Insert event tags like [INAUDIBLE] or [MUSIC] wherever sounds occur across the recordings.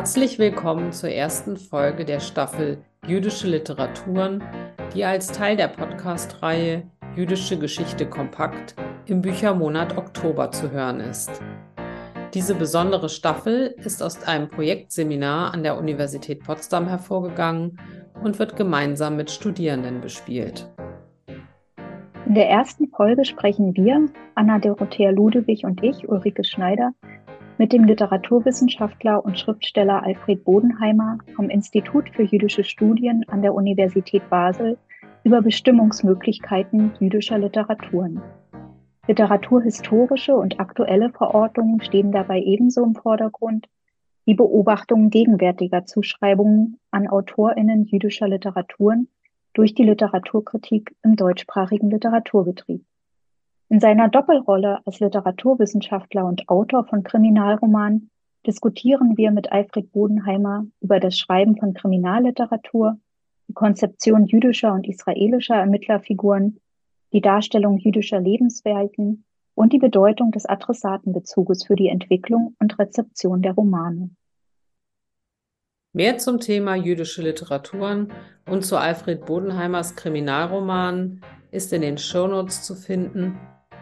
Herzlich willkommen zur ersten Folge der Staffel Jüdische Literaturen, die als Teil der Podcast-Reihe Jüdische Geschichte kompakt im Büchermonat Oktober zu hören ist. Diese besondere Staffel ist aus einem Projektseminar an der Universität Potsdam hervorgegangen und wird gemeinsam mit Studierenden bespielt. In der ersten Folge sprechen wir, Anna Dorothea Ludewig und ich, Ulrike Schneider, mit dem Literaturwissenschaftler und Schriftsteller Alfred Bodenheimer vom Institut für jüdische Studien an der Universität Basel über Bestimmungsmöglichkeiten jüdischer Literaturen. Literaturhistorische und aktuelle Verortungen stehen dabei ebenso im Vordergrund wie Beobachtungen gegenwärtiger Zuschreibungen an Autorinnen jüdischer Literaturen durch die Literaturkritik im deutschsprachigen Literaturbetrieb. In seiner Doppelrolle als Literaturwissenschaftler und Autor von Kriminalromanen diskutieren wir mit Alfred Bodenheimer über das Schreiben von Kriminalliteratur, die Konzeption jüdischer und israelischer Ermittlerfiguren, die Darstellung jüdischer Lebenswelten und die Bedeutung des Adressatenbezuges für die Entwicklung und Rezeption der Romane. Mehr zum Thema jüdische Literaturen und zu Alfred Bodenheimers Kriminalromanen ist in den Shownotes zu finden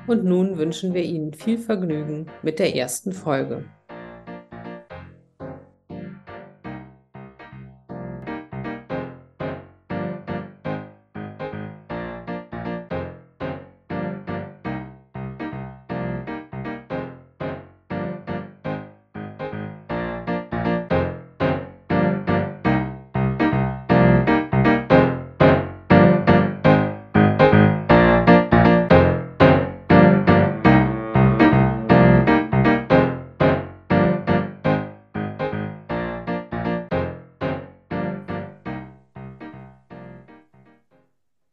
und nun wünschen wir Ihnen viel Vergnügen mit der ersten Folge.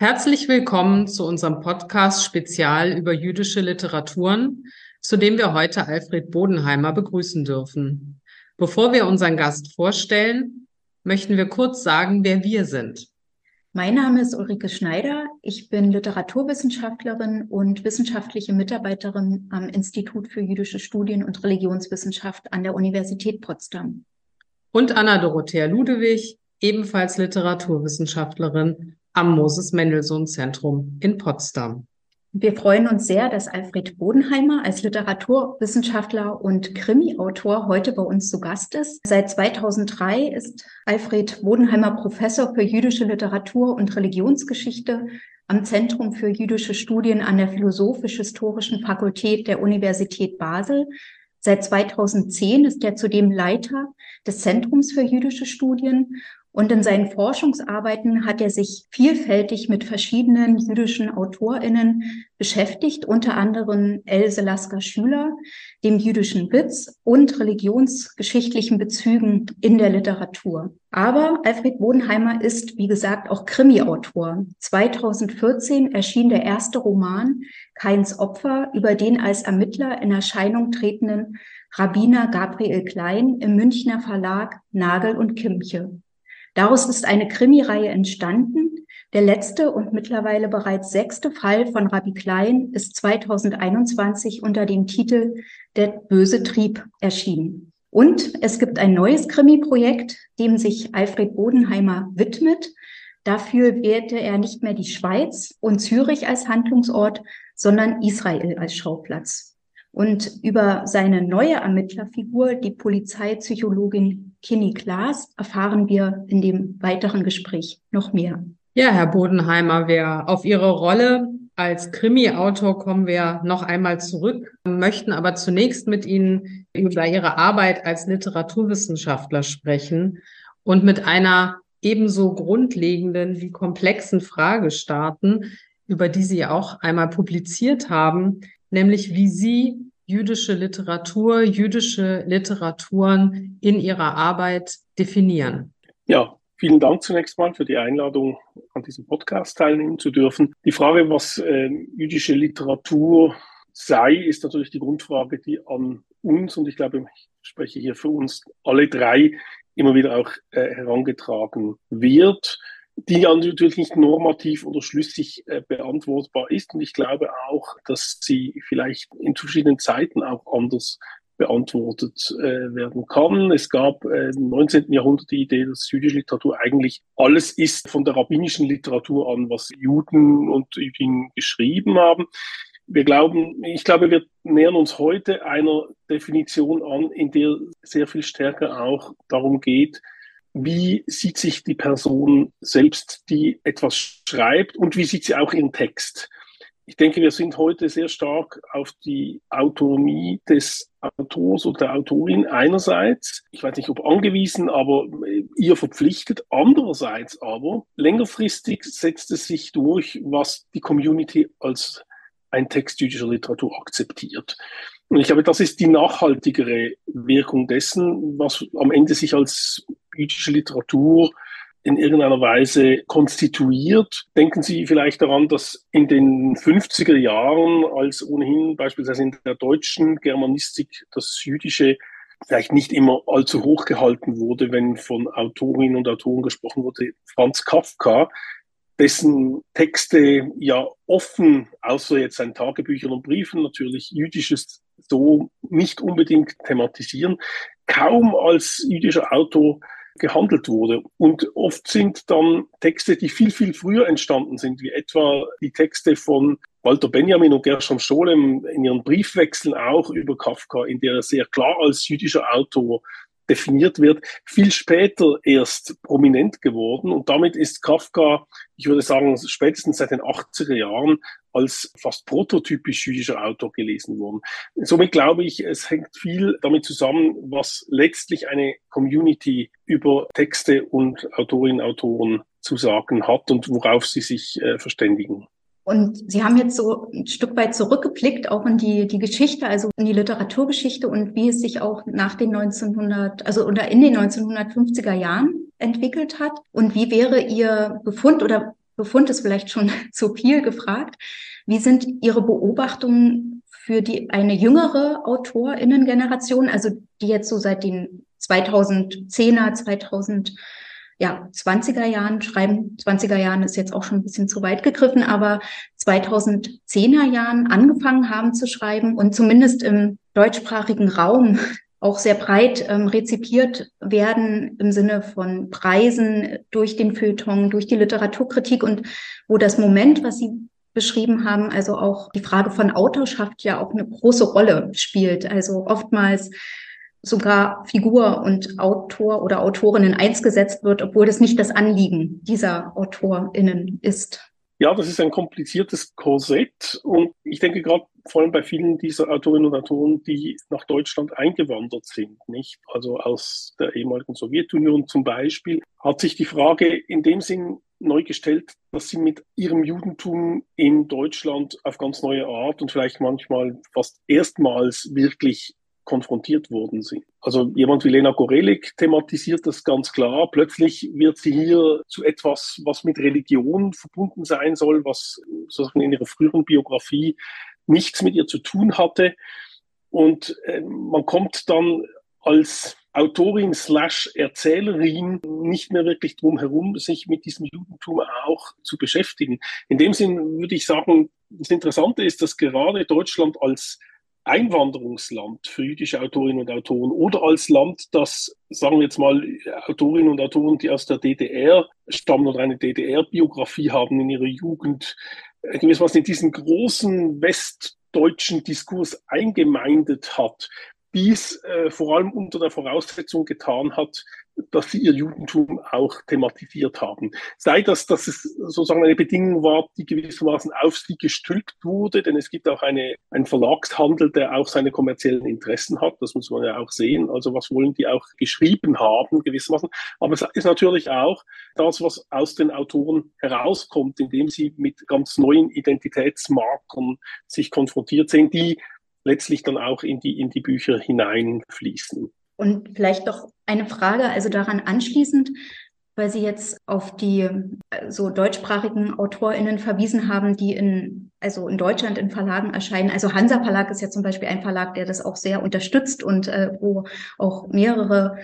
Herzlich willkommen zu unserem Podcast Spezial über jüdische Literaturen, zu dem wir heute Alfred Bodenheimer begrüßen dürfen. Bevor wir unseren Gast vorstellen, möchten wir kurz sagen, wer wir sind. Mein Name ist Ulrike Schneider. Ich bin Literaturwissenschaftlerin und wissenschaftliche Mitarbeiterin am Institut für jüdische Studien und Religionswissenschaft an der Universität Potsdam. Und Anna Dorothea Ludewig, ebenfalls Literaturwissenschaftlerin am Moses Mendelssohn Zentrum in Potsdam. Wir freuen uns sehr, dass Alfred Bodenheimer als Literaturwissenschaftler und Krimi-Autor heute bei uns zu Gast ist. Seit 2003 ist Alfred Bodenheimer Professor für jüdische Literatur und Religionsgeschichte am Zentrum für jüdische Studien an der Philosophisch-Historischen Fakultät der Universität Basel. Seit 2010 ist er zudem Leiter des Zentrums für jüdische Studien und in seinen Forschungsarbeiten hat er sich vielfältig mit verschiedenen jüdischen AutorInnen beschäftigt, unter anderem Else Lasker Schüler, dem jüdischen Witz und religionsgeschichtlichen Bezügen in der Literatur. Aber Alfred Bodenheimer ist, wie gesagt, auch Krimi-Autor. 2014 erschien der erste Roman Keins Opfer über den als Ermittler in Erscheinung tretenden Rabbiner Gabriel Klein im Münchner Verlag Nagel und Kimche. Daraus ist eine Krimireihe entstanden. Der letzte und mittlerweile bereits sechste Fall von Rabbi Klein ist 2021 unter dem Titel Der böse Trieb erschienen. Und es gibt ein neues Krimi-Projekt, dem sich Alfred Bodenheimer widmet. Dafür wählte er nicht mehr die Schweiz und Zürich als Handlungsort, sondern Israel als Schauplatz. Und über seine neue Ermittlerfigur, die Polizeipsychologin Kini Klaas erfahren wir in dem weiteren Gespräch noch mehr. Ja, Herr Bodenheimer, wir auf Ihre Rolle als Krimi-Autor kommen wir noch einmal zurück, möchten aber zunächst mit Ihnen über Ihre Arbeit als Literaturwissenschaftler sprechen und mit einer ebenso grundlegenden wie komplexen Frage starten, über die Sie auch einmal publiziert haben, nämlich wie Sie jüdische Literatur, jüdische Literaturen in ihrer Arbeit definieren? Ja, vielen Dank zunächst mal für die Einladung, an diesem Podcast teilnehmen zu dürfen. Die Frage, was äh, jüdische Literatur sei, ist natürlich die Grundfrage, die an uns, und ich glaube, ich spreche hier für uns alle drei, immer wieder auch äh, herangetragen wird die natürlich nicht normativ oder schlüssig äh, beantwortbar ist. Und ich glaube auch, dass sie vielleicht in verschiedenen Zeiten auch anders beantwortet äh, werden kann. Es gab äh, im 19. Jahrhundert die Idee, dass jüdische Literatur eigentlich alles ist von der rabbinischen Literatur an, was Juden und Jüdinnen geschrieben haben. Wir glauben, ich glaube, wir nähern uns heute einer Definition an, in der sehr viel stärker auch darum geht, wie sieht sich die Person selbst, die etwas schreibt und wie sieht sie auch ihren Text. Ich denke, wir sind heute sehr stark auf die Autonomie des Autors oder der Autorin einerseits, ich weiß nicht, ob angewiesen, aber ihr verpflichtet. Andererseits aber, längerfristig setzt es sich durch, was die Community als ein Text jüdischer Literatur akzeptiert. Und ich glaube, das ist die nachhaltigere Wirkung dessen, was am Ende sich als jüdische Literatur in irgendeiner Weise konstituiert. Denken Sie vielleicht daran, dass in den 50er Jahren, als ohnehin beispielsweise in der deutschen Germanistik das Jüdische vielleicht nicht immer allzu hoch gehalten wurde, wenn von Autorinnen und Autoren gesprochen wurde, Franz Kafka dessen Texte ja offen, außer jetzt seinen Tagebüchern und Briefen, natürlich jüdisches so nicht unbedingt thematisieren, kaum als jüdischer Autor gehandelt wurde. Und oft sind dann Texte, die viel, viel früher entstanden sind, wie etwa die Texte von Walter Benjamin und Gershom Scholem in ihren Briefwechseln auch über Kafka, in der er sehr klar als jüdischer Autor definiert wird, viel später erst prominent geworden. Und damit ist Kafka, ich würde sagen, spätestens seit den 80er Jahren als fast prototypisch jüdischer Autor gelesen worden. Somit glaube ich, es hängt viel damit zusammen, was letztlich eine Community über Texte und Autorinnen und Autoren zu sagen hat und worauf sie sich äh, verständigen. Und Sie haben jetzt so ein Stück weit zurückgeblickt, auch in die, die Geschichte, also in die Literaturgeschichte und wie es sich auch nach den 1900, also oder in den 1950er Jahren entwickelt hat. Und wie wäre Ihr Befund oder Befund ist vielleicht schon [LAUGHS] zu viel gefragt. Wie sind Ihre Beobachtungen für die, eine jüngere AutorInnen-Generation, also die jetzt so seit den 2010er, 2000 ja, 20er Jahren schreiben. 20er Jahren ist jetzt auch schon ein bisschen zu weit gegriffen, aber 2010er Jahren angefangen haben zu schreiben und zumindest im deutschsprachigen Raum auch sehr breit ähm, rezipiert werden im Sinne von Preisen durch den Feuilleton, durch die Literaturkritik und wo das Moment, was Sie beschrieben haben, also auch die Frage von Autorschaft ja auch eine große Rolle spielt. Also oftmals sogar Figur und Autor oder Autorinnen eins gesetzt wird, obwohl das nicht das Anliegen dieser AutorInnen ist. Ja, das ist ein kompliziertes Korsett und ich denke gerade vor allem bei vielen dieser Autorinnen und Autoren, die nach Deutschland eingewandert sind, nicht? Also aus der ehemaligen Sowjetunion zum Beispiel, hat sich die Frage in dem Sinn neu gestellt, dass sie mit ihrem Judentum in Deutschland auf ganz neue Art und vielleicht manchmal fast erstmals wirklich konfrontiert worden sind. Also jemand wie Lena Gorelik thematisiert das ganz klar. Plötzlich wird sie hier zu etwas, was mit Religion verbunden sein soll, was sozusagen in ihrer früheren Biografie nichts mit ihr zu tun hatte. Und äh, man kommt dann als Autorin slash Erzählerin nicht mehr wirklich drum herum, sich mit diesem Judentum auch zu beschäftigen. In dem Sinn würde ich sagen, das Interessante ist, dass gerade Deutschland als Einwanderungsland für jüdische Autorinnen und Autoren oder als Land, das, sagen wir jetzt mal, Autorinnen und Autoren, die aus der DDR stammen oder eine DDR-Biografie haben in ihrer Jugend, gewissermaßen in diesen großen westdeutschen Diskurs eingemeindet hat, dies äh, vor allem unter der Voraussetzung getan hat, dass sie ihr Judentum auch thematisiert haben. Sei das, dass es sozusagen eine Bedingung war, die gewissermaßen auf sie gestülpt wurde, denn es gibt auch eine, einen Verlagshandel, der auch seine kommerziellen Interessen hat, das muss man ja auch sehen. Also was wollen die auch geschrieben haben, gewissermaßen. Aber es ist natürlich auch das, was aus den Autoren herauskommt, indem sie mit ganz neuen Identitätsmarkern sich konfrontiert sehen, die letztlich dann auch in die, in die Bücher hineinfließen. Und vielleicht doch eine Frage, also daran anschließend, weil Sie jetzt auf die äh, so deutschsprachigen AutorInnen verwiesen haben, die in, also in Deutschland in Verlagen erscheinen. Also Hansa Verlag ist ja zum Beispiel ein Verlag, der das auch sehr unterstützt und äh, wo auch mehrere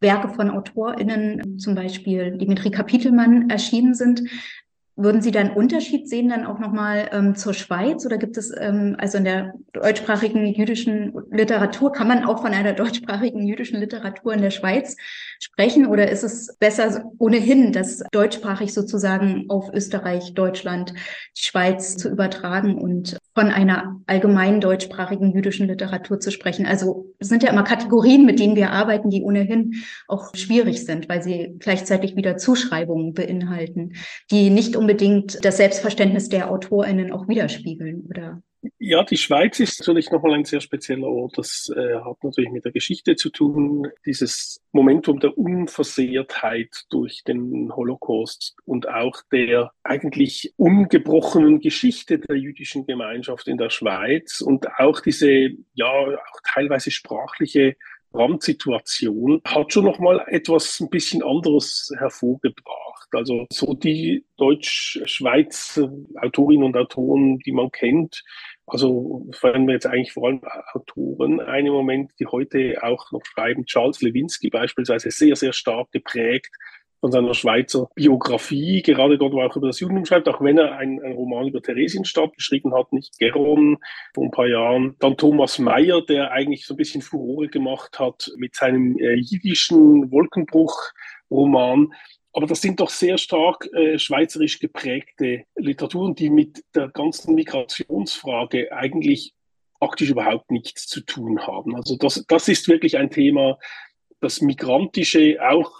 Werke von AutorInnen, zum Beispiel Dimitri Kapitelmann, erschienen sind. Würden Sie da einen Unterschied sehen dann auch nochmal ähm, zur Schweiz? Oder gibt es ähm, also in der deutschsprachigen jüdischen Literatur, kann man auch von einer deutschsprachigen jüdischen Literatur in der Schweiz sprechen? Oder ist es besser ohnehin, das deutschsprachig sozusagen auf Österreich, Deutschland, Schweiz zu übertragen und von einer allgemein deutschsprachigen jüdischen Literatur zu sprechen? Also es sind ja immer Kategorien, mit denen wir arbeiten, die ohnehin auch schwierig sind, weil sie gleichzeitig wieder Zuschreibungen beinhalten, die nicht unbedingt das Selbstverständnis der AutorInnen auch widerspiegeln, oder? Ja, die Schweiz ist natürlich nochmal ein sehr spezieller Ort. Das äh, hat natürlich mit der Geschichte zu tun. Dieses Momentum der Unversehrtheit durch den Holocaust und auch der eigentlich ungebrochenen Geschichte der jüdischen Gemeinschaft in der Schweiz und auch diese, ja, auch teilweise sprachliche Randsituation hat schon nochmal etwas ein bisschen anderes hervorgebracht. Also so die Deutsch-Schweiz Autorinnen und Autoren, die man kennt, also fallen wir jetzt eigentlich vor allem Autoren ein im Moment, die heute auch noch schreiben. Charles Lewinsky beispielsweise sehr, sehr stark geprägt von seiner Schweizer Biografie, gerade dort, wo er auch über das Judentum schreibt, auch wenn er einen, Roman über Theresienstadt geschrieben hat, nicht Geron vor ein paar Jahren. Dann Thomas Mayer, der eigentlich so ein bisschen Furore gemacht hat mit seinem äh, jiddischen Wolkenbruch-Roman. Aber das sind doch sehr stark äh, schweizerisch geprägte Literaturen, die mit der ganzen Migrationsfrage eigentlich praktisch überhaupt nichts zu tun haben. Also das, das ist wirklich ein Thema, das Migrantische, auch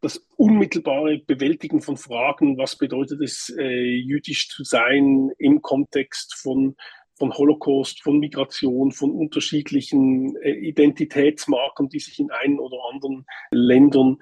das unmittelbare Bewältigen von Fragen, was bedeutet es, äh, jüdisch zu sein im Kontext von, von Holocaust, von Migration, von unterschiedlichen äh, Identitätsmarken, die sich in einen oder anderen Ländern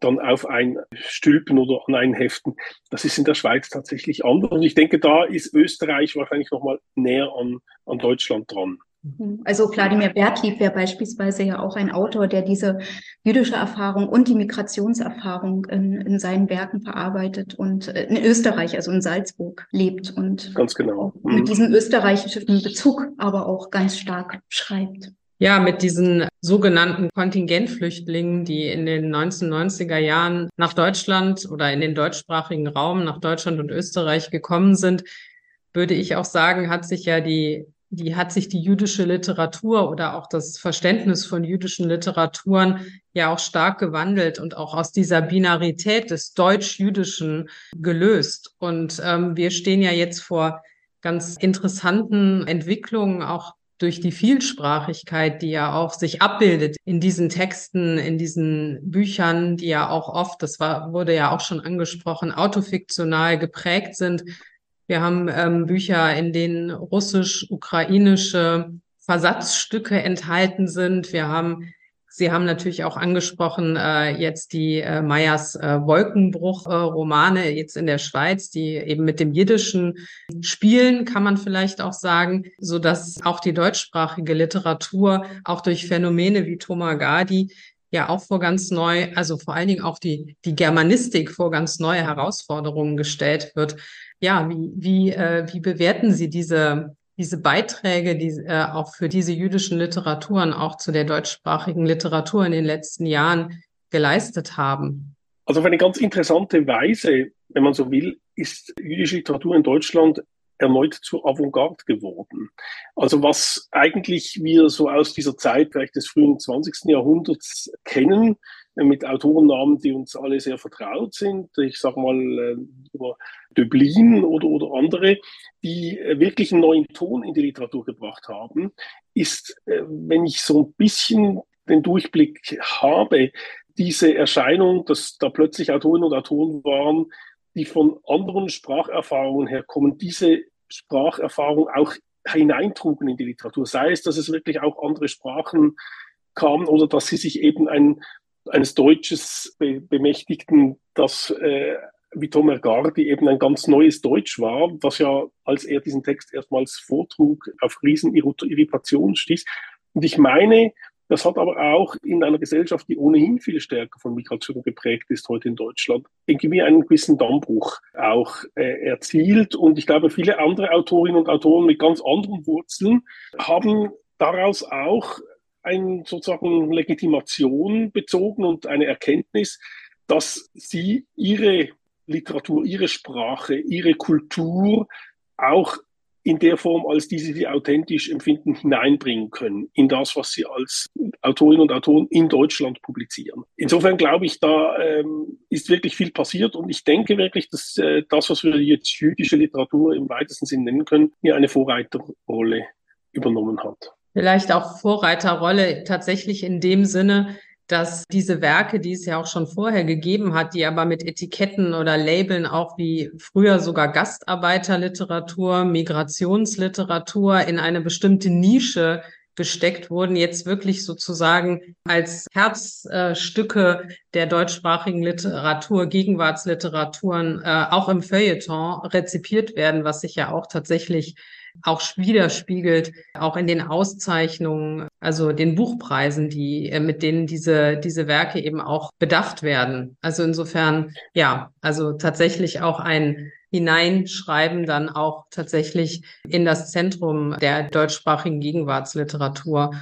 dann auf ein Stülpen oder an einen heften. Das ist in der Schweiz tatsächlich anders. Und ich denke, da ist Österreich wahrscheinlich nochmal näher an, an Deutschland dran. Mhm. Also Wladimir Bertlieb wäre beispielsweise ja auch ein Autor, der diese jüdische Erfahrung und die Migrationserfahrung in, in seinen Werken verarbeitet und äh, in Österreich, also in Salzburg, lebt und ganz genau mit mhm. diesem österreichischen Bezug aber auch ganz stark schreibt. Ja, mit diesen sogenannten Kontingentflüchtlingen, die in den 1990er Jahren nach Deutschland oder in den deutschsprachigen Raum nach Deutschland und Österreich gekommen sind, würde ich auch sagen, hat sich ja die die hat sich die jüdische Literatur oder auch das Verständnis von jüdischen Literaturen ja auch stark gewandelt und auch aus dieser Binarität des Deutsch-Jüdischen gelöst. Und ähm, wir stehen ja jetzt vor ganz interessanten Entwicklungen, auch durch die Vielsprachigkeit, die ja auch sich abbildet in diesen Texten, in diesen Büchern, die ja auch oft, das war, wurde ja auch schon angesprochen, autofiktional geprägt sind. Wir haben ähm, Bücher, in denen russisch-ukrainische Versatzstücke enthalten sind. Wir haben Sie haben natürlich auch angesprochen äh, jetzt die äh, Meyers äh, Wolkenbruch-Romane jetzt in der Schweiz, die eben mit dem Jiddischen spielen, kann man vielleicht auch sagen, so dass auch die deutschsprachige Literatur auch durch Phänomene wie Thomas Gadi ja auch vor ganz neu, also vor allen Dingen auch die, die Germanistik vor ganz neue Herausforderungen gestellt wird. Ja, wie, wie, äh, wie bewerten Sie diese, diese Beiträge, die äh, auch für diese jüdischen Literaturen, auch zu der deutschsprachigen Literatur in den letzten Jahren geleistet haben? Also auf eine ganz interessante Weise, wenn man so will, ist jüdische Literatur in Deutschland erneut zur Avantgarde geworden. Also was eigentlich wir so aus dieser Zeit, vielleicht des frühen 20. Jahrhunderts kennen, mit Autorennamen, die uns alle sehr vertraut sind. Ich sage mal äh, über Döblin oder, oder andere, die äh, wirklich einen neuen Ton in die Literatur gebracht haben, ist, äh, wenn ich so ein bisschen den Durchblick habe, diese Erscheinung, dass da plötzlich Autorinnen und Autoren waren, die von anderen Spracherfahrungen herkommen, diese Spracherfahrung auch hineintrugen in die Literatur. Sei es, dass es wirklich auch andere Sprachen kamen oder dass sie sich eben ein eines Deutsches be bemächtigten, das äh, wie Tomer Gardi eben ein ganz neues Deutsch war, was ja, als er diesen Text erstmals vortrug, auf Riesenirritation stieß. Und ich meine, das hat aber auch in einer Gesellschaft, die ohnehin viel stärker von Migration geprägt ist, heute in Deutschland, irgendwie einen gewissen Dammbruch auch äh, erzielt. Und ich glaube, viele andere Autorinnen und Autoren mit ganz anderen Wurzeln haben daraus auch ein sozusagen Legitimation bezogen und eine Erkenntnis, dass sie ihre Literatur, ihre Sprache, ihre Kultur auch in der Form, als diese sie authentisch empfinden, hineinbringen können in das, was sie als Autorinnen und Autoren in Deutschland publizieren. Insofern glaube ich, da ähm, ist wirklich viel passiert und ich denke wirklich, dass äh, das, was wir jetzt jüdische Literatur im weitesten Sinn nennen können, hier eine Vorreiterrolle übernommen hat. Vielleicht auch Vorreiterrolle tatsächlich in dem Sinne, dass diese Werke, die es ja auch schon vorher gegeben hat, die aber mit Etiketten oder Labeln auch wie früher sogar Gastarbeiterliteratur, Migrationsliteratur in eine bestimmte Nische gesteckt wurden, jetzt wirklich sozusagen als Herzstücke der deutschsprachigen Literatur, Gegenwartsliteraturen, äh, auch im Feuilleton rezipiert werden, was sich ja auch tatsächlich auch widerspiegelt, auch in den Auszeichnungen, also den Buchpreisen, die, äh, mit denen diese, diese Werke eben auch bedacht werden. Also insofern, ja, also tatsächlich auch ein Hineinschreiben dann auch tatsächlich in das Zentrum der deutschsprachigen Gegenwartsliteratur,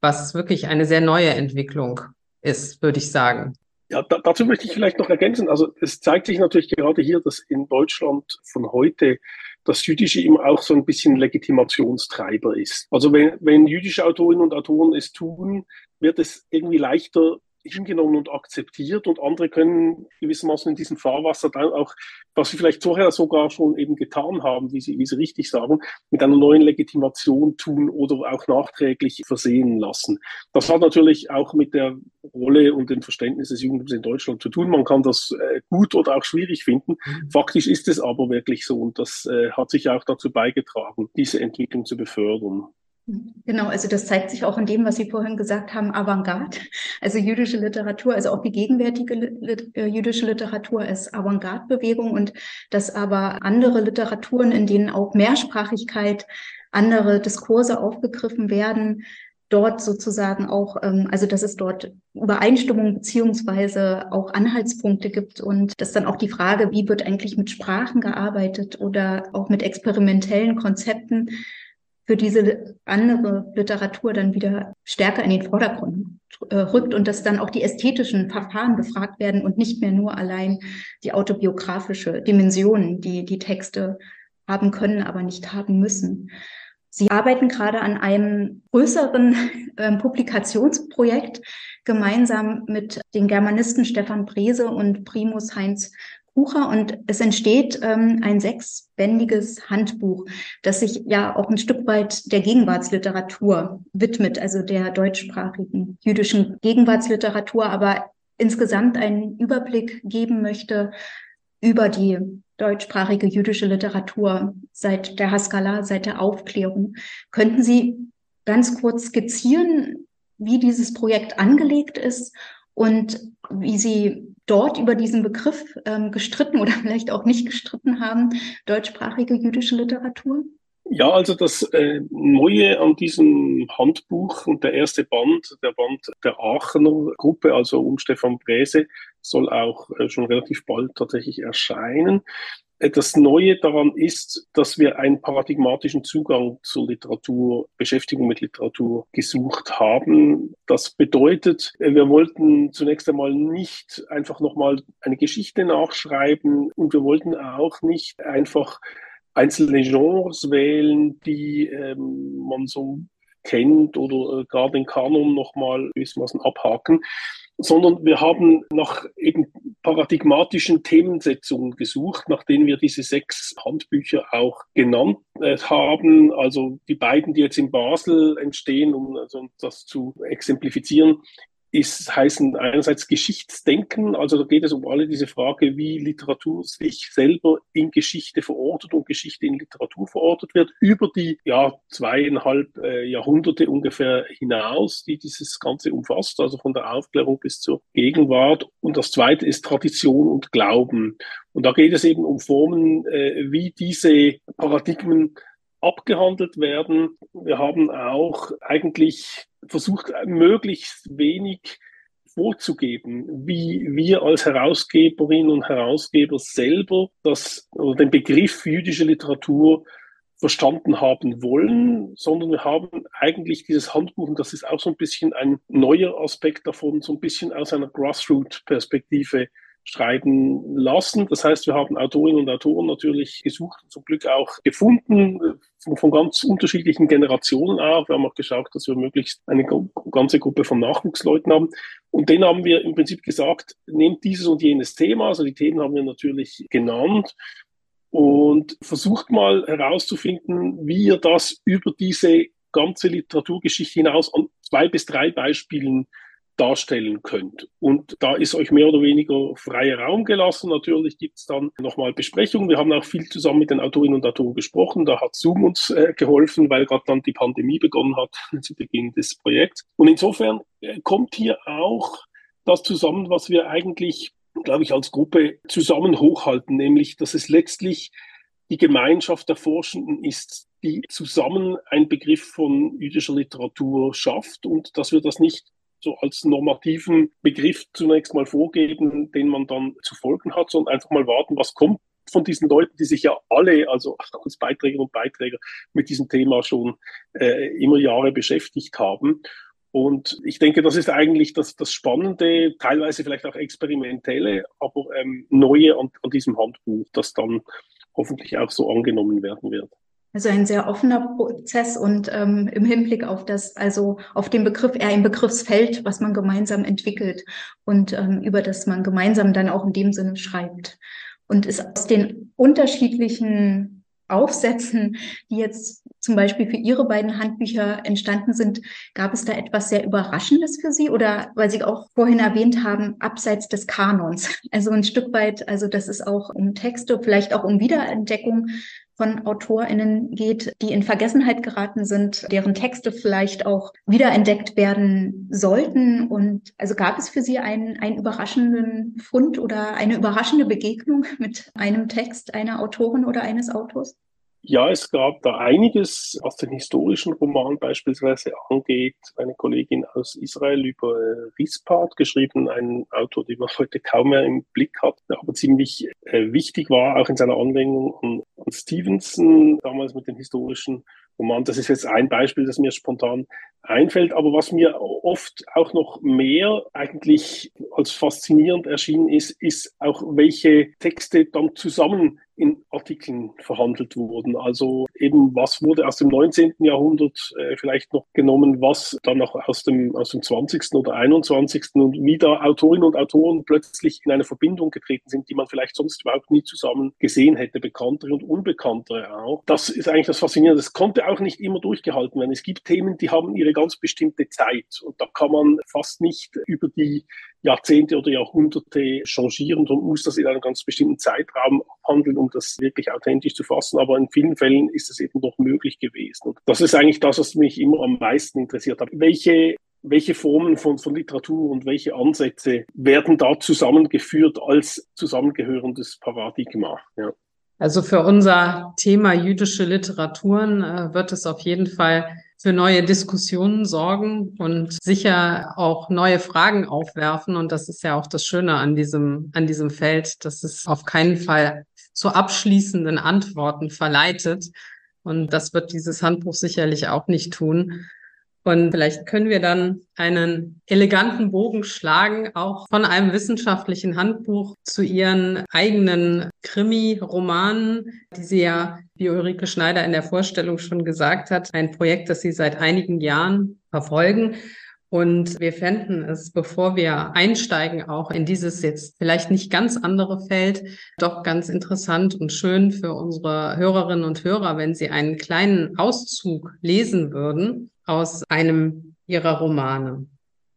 was wirklich eine sehr neue Entwicklung ist, würde ich sagen. Ja, da, dazu möchte ich vielleicht noch ergänzen. Also es zeigt sich natürlich gerade hier, dass in Deutschland von heute das Jüdische immer auch so ein bisschen Legitimationstreiber ist. Also wenn, wenn jüdische Autorinnen und Autoren es tun, wird es irgendwie leichter hingenommen und akzeptiert und andere können gewissermaßen in diesem Fahrwasser dann auch, was sie vielleicht vorher sogar schon eben getan haben, wie sie, wie sie richtig sagen, mit einer neuen Legitimation tun oder auch nachträglich versehen lassen. Das hat natürlich auch mit der Rolle und dem Verständnis des Judentums in Deutschland zu tun. Man kann das äh, gut oder auch schwierig finden. Mhm. Faktisch ist es aber wirklich so und das äh, hat sich auch dazu beigetragen, diese Entwicklung zu befördern. Genau, also das zeigt sich auch in dem, was Sie vorhin gesagt haben, Avantgarde. Also jüdische Literatur, also auch die gegenwärtige äh, jüdische Literatur ist Avantgarde-Bewegung und dass aber andere Literaturen, in denen auch Mehrsprachigkeit, andere Diskurse aufgegriffen werden, dort sozusagen auch, ähm, also dass es dort Übereinstimmung beziehungsweise auch Anhaltspunkte gibt und dass dann auch die Frage, wie wird eigentlich mit Sprachen gearbeitet oder auch mit experimentellen Konzepten, für diese andere Literatur dann wieder stärker in den Vordergrund äh, rückt und dass dann auch die ästhetischen Verfahren befragt werden und nicht mehr nur allein die autobiografische Dimension, die die Texte haben können, aber nicht haben müssen. Sie arbeiten gerade an einem größeren [LAUGHS] äh, Publikationsprojekt gemeinsam mit den Germanisten Stefan Brese und Primus Heinz Bucher und es entsteht ähm, ein sechsbändiges Handbuch, das sich ja auch ein Stück weit der Gegenwartsliteratur widmet, also der deutschsprachigen jüdischen Gegenwartsliteratur, aber insgesamt einen Überblick geben möchte über die deutschsprachige jüdische Literatur seit der Haskalah, seit der Aufklärung. Könnten Sie ganz kurz skizzieren, wie dieses Projekt angelegt ist und wie Sie dort über diesen Begriff ähm, gestritten oder [LAUGHS] vielleicht auch nicht gestritten haben, deutschsprachige jüdische Literatur? Ja, also das äh, Neue an diesem Handbuch und der erste Band, der Band der Aachener Gruppe, also um Stefan Bräse, soll auch äh, schon relativ bald tatsächlich erscheinen. Das Neue daran ist, dass wir einen paradigmatischen Zugang zur Literatur, Beschäftigung mit Literatur gesucht haben. Das bedeutet, wir wollten zunächst einmal nicht einfach nochmal eine Geschichte nachschreiben und wir wollten auch nicht einfach einzelne Genres wählen, die ähm, man so kennt oder äh, gar den Kanon nochmal gewissermaßen abhaken, sondern wir haben nach eben paradigmatischen Themensetzungen gesucht, nach denen wir diese sechs Handbücher auch genannt äh, haben. Also die beiden, die jetzt in Basel entstehen, um also das zu exemplifizieren, ist, heißen einerseits Geschichtsdenken, also da geht es um alle diese Frage, wie Literatur sich selber in Geschichte verortet und Geschichte in Literatur verortet wird, über die ja, zweieinhalb äh, Jahrhunderte ungefähr hinaus, die dieses Ganze umfasst, also von der Aufklärung bis zur Gegenwart. Und das zweite ist Tradition und Glauben. Und da geht es eben um Formen, äh, wie diese Paradigmen abgehandelt werden. Wir haben auch eigentlich versucht, möglichst wenig vorzugeben, wie wir als Herausgeberinnen und Herausgeber selber das oder den Begriff jüdische Literatur verstanden haben wollen, sondern wir haben eigentlich dieses Handbuch, und das ist auch so ein bisschen ein neuer Aspekt davon, so ein bisschen aus einer Grassroot-Perspektive schreiben lassen. Das heißt, wir haben Autorinnen und Autoren natürlich gesucht zum Glück auch gefunden, von, von ganz unterschiedlichen Generationen auch. Wir haben auch geschaut, dass wir möglichst eine ganze Gruppe von Nachwuchsleuten haben. Und denen haben wir im Prinzip gesagt, nehmt dieses und jenes Thema. Also die Themen haben wir natürlich genannt und versucht mal herauszufinden, wie ihr das über diese ganze Literaturgeschichte hinaus an zwei bis drei Beispielen darstellen könnt. Und da ist euch mehr oder weniger freier Raum gelassen. Natürlich gibt es dann nochmal Besprechungen. Wir haben auch viel zusammen mit den Autorinnen und Autoren gesprochen. Da hat Zoom uns äh, geholfen, weil gerade dann die Pandemie begonnen hat [LAUGHS] zu Beginn des Projekts. Und insofern äh, kommt hier auch das zusammen, was wir eigentlich, glaube ich, als Gruppe zusammen hochhalten, nämlich, dass es letztlich die Gemeinschaft der Forschenden ist, die zusammen einen Begriff von jüdischer Literatur schafft und dass wir das nicht so als normativen Begriff zunächst mal vorgeben, den man dann zu folgen hat, sondern einfach mal warten, was kommt von diesen Leuten, die sich ja alle, also [LAUGHS] als Beiträger und Beiträger mit diesem Thema schon äh, immer Jahre beschäftigt haben. Und ich denke, das ist eigentlich das, das Spannende, teilweise vielleicht auch experimentelle, aber ähm, neue an, an diesem Handbuch, das dann hoffentlich auch so angenommen werden wird. Also ein sehr offener Prozess und ähm, im Hinblick auf das, also auf den Begriff, eher ein Begriffsfeld, was man gemeinsam entwickelt und ähm, über das man gemeinsam dann auch in dem Sinne schreibt. Und ist aus den unterschiedlichen Aufsätzen, die jetzt zum Beispiel für Ihre beiden Handbücher entstanden sind, gab es da etwas sehr Überraschendes für Sie oder weil Sie auch vorhin erwähnt haben, abseits des Kanons? Also ein Stück weit, also das ist auch um Texte, vielleicht auch um Wiederentdeckung von AutorInnen geht, die in Vergessenheit geraten sind, deren Texte vielleicht auch wiederentdeckt werden sollten. Und also gab es für Sie einen, einen überraschenden Fund oder eine überraschende Begegnung mit einem Text einer Autorin oder eines Autors? Ja, es gab da einiges, was den historischen Roman beispielsweise angeht. Eine Kollegin aus Israel über Rispart geschrieben, ein Autor, den man heute kaum mehr im Blick hat, aber ziemlich äh, wichtig war, auch in seiner Anwendung an, an Stevenson, damals mit den historischen Roman. Das ist jetzt ein Beispiel, das mir spontan einfällt. Aber was mir oft auch noch mehr eigentlich als faszinierend erschienen ist, ist auch, welche Texte dann zusammen in Artikeln verhandelt wurden. Also eben, was wurde aus dem 19. Jahrhundert äh, vielleicht noch genommen, was dann noch aus dem, aus dem 20. oder 21. und wie da Autorinnen und Autoren plötzlich in eine Verbindung getreten sind, die man vielleicht sonst überhaupt nie zusammen gesehen hätte, bekanntere und unbekanntere auch. Das ist eigentlich das Faszinierende. Das konnte auch nicht immer durchgehalten werden. Es gibt Themen, die haben ihre ganz bestimmte Zeit und da kann man fast nicht über die Jahrzehnte oder Jahrhunderte changieren und muss das in einem ganz bestimmten Zeitraum handeln, um das wirklich authentisch zu fassen. Aber in vielen Fällen ist es eben doch möglich gewesen. Und das ist eigentlich das, was mich immer am meisten interessiert hat. Welche welche Formen von, von Literatur und welche Ansätze werden da zusammengeführt als zusammengehörendes Paradigma? Ja. Also für unser Thema jüdische Literaturen äh, wird es auf jeden Fall für neue Diskussionen sorgen und sicher auch neue Fragen aufwerfen. Und das ist ja auch das Schöne an diesem, an diesem Feld, dass es auf keinen Fall zu abschließenden Antworten verleitet. Und das wird dieses Handbuch sicherlich auch nicht tun. Und vielleicht können wir dann einen eleganten Bogen schlagen, auch von einem wissenschaftlichen Handbuch zu ihren eigenen Krimi-Romanen, die sie ja, wie Ulrike Schneider in der Vorstellung schon gesagt hat, ein Projekt, das sie seit einigen Jahren verfolgen. Und wir fänden es, bevor wir einsteigen, auch in dieses jetzt vielleicht nicht ganz andere Feld, doch ganz interessant und schön für unsere Hörerinnen und Hörer, wenn sie einen kleinen Auszug lesen würden aus einem Ihrer Romane?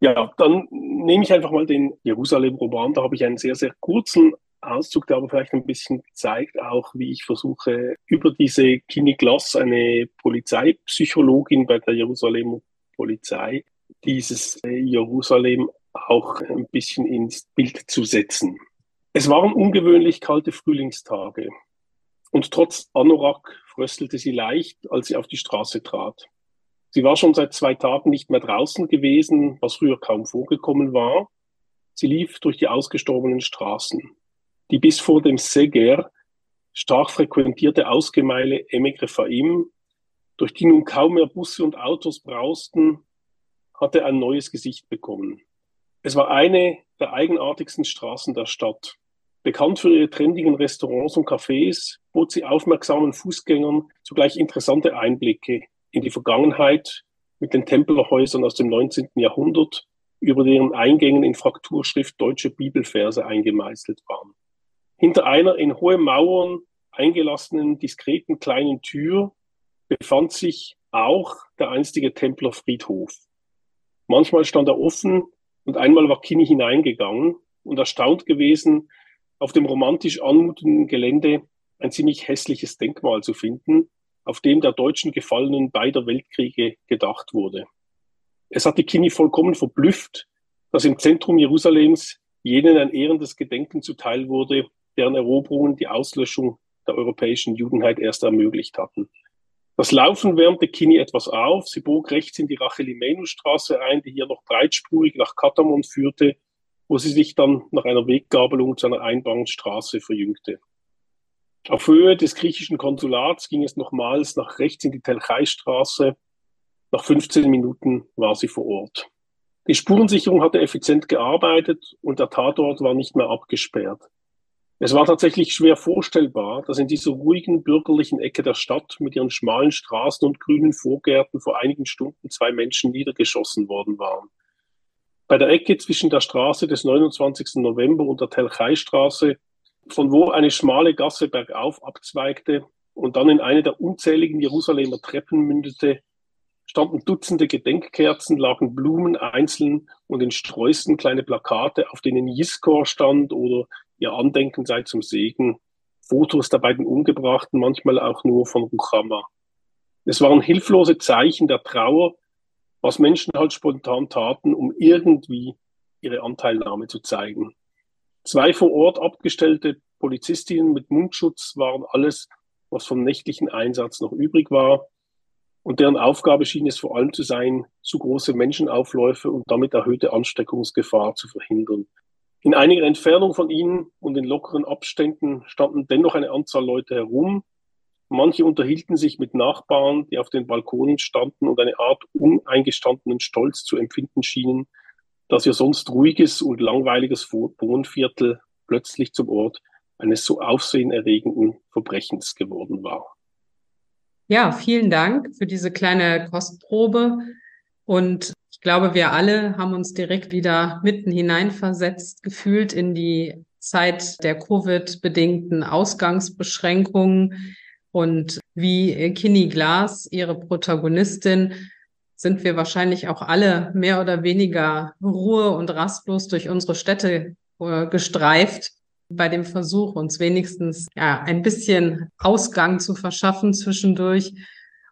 Ja, dann nehme ich einfach mal den Jerusalem-Roman. Da habe ich einen sehr, sehr kurzen Auszug, der aber vielleicht ein bisschen zeigt auch, wie ich versuche, über diese Kini Glass, eine Polizeipsychologin bei der Jerusalem-Polizei, dieses Jerusalem auch ein bisschen ins Bild zu setzen. Es waren ungewöhnlich kalte Frühlingstage und trotz Anorak fröstelte sie leicht, als sie auf die Straße trat. Sie war schon seit zwei Tagen nicht mehr draußen gewesen, was früher kaum vorgekommen war. Sie lief durch die ausgestorbenen Straßen. Die bis vor dem Seger stark frequentierte Ausgemeile Emek Rephaim, durch die nun kaum mehr Busse und Autos brausten, hatte ein neues Gesicht bekommen. Es war eine der eigenartigsten Straßen der Stadt. Bekannt für ihre trendigen Restaurants und Cafés, bot sie aufmerksamen Fußgängern zugleich interessante Einblicke in die Vergangenheit mit den Templerhäusern aus dem 19. Jahrhundert, über deren Eingängen in Frakturschrift deutsche Bibelverse eingemeißelt waren. Hinter einer in hohe Mauern eingelassenen, diskreten kleinen Tür befand sich auch der einstige Templerfriedhof. Manchmal stand er offen und einmal war Kini hineingegangen und erstaunt gewesen, auf dem romantisch anmutenden Gelände ein ziemlich hässliches Denkmal zu finden, auf dem der deutschen Gefallenen beider Weltkriege gedacht wurde. Es hatte Kini vollkommen verblüfft, dass im Zentrum Jerusalems jenen ein ehrendes Gedenken zuteil wurde, deren Eroberungen die Auslöschung der europäischen Judenheit erst ermöglicht hatten. Das Laufen wärmte Kini etwas auf. Sie bog rechts in die Rachelimenu-Straße ein, die hier noch breitspurig nach Katamon führte, wo sie sich dann nach einer Weggabelung zu einer Einbahnstraße verjüngte. Auf Höhe des griechischen Konsulats ging es nochmals nach rechts in die Telchai-Straße. Nach 15 Minuten war sie vor Ort. Die Spurensicherung hatte effizient gearbeitet und der Tatort war nicht mehr abgesperrt. Es war tatsächlich schwer vorstellbar, dass in dieser ruhigen bürgerlichen Ecke der Stadt mit ihren schmalen Straßen und grünen Vorgärten vor einigen Stunden zwei Menschen niedergeschossen worden waren. Bei der Ecke zwischen der Straße des 29. November und der Telchai-Straße, von wo eine schmale Gasse bergauf abzweigte und dann in eine der unzähligen Jerusalemer Treppen mündete, standen Dutzende Gedenkkerzen, lagen Blumen einzeln und in Sträußen kleine Plakate, auf denen Jiskor stand oder ihr Andenken sei zum Segen. Fotos der beiden Umgebrachten, manchmal auch nur von Ruchama. Es waren hilflose Zeichen der Trauer, was Menschen halt spontan taten, um irgendwie ihre Anteilnahme zu zeigen. Zwei vor Ort abgestellte Polizistinnen mit Mundschutz waren alles, was vom nächtlichen Einsatz noch übrig war. Und deren Aufgabe schien es vor allem zu sein, zu große Menschenaufläufe und damit erhöhte Ansteckungsgefahr zu verhindern. In einiger Entfernung von ihnen und in lockeren Abständen standen dennoch eine Anzahl Leute herum. Manche unterhielten sich mit Nachbarn, die auf den Balkonen standen und eine Art uneingestandenen Stolz zu empfinden schienen, dass ihr sonst ruhiges und langweiliges Wohnviertel plötzlich zum Ort eines so aufsehenerregenden Verbrechens geworden war. Ja, vielen Dank für diese kleine Kostprobe. Und ich glaube, wir alle haben uns direkt wieder mitten hineinversetzt gefühlt in die Zeit der Covid-bedingten Ausgangsbeschränkungen. Und wie Kinney Glass, ihre Protagonistin, sind wir wahrscheinlich auch alle mehr oder weniger ruhe- und rastlos durch unsere Städte äh, gestreift bei dem Versuch, uns wenigstens ja ein bisschen Ausgang zu verschaffen zwischendurch.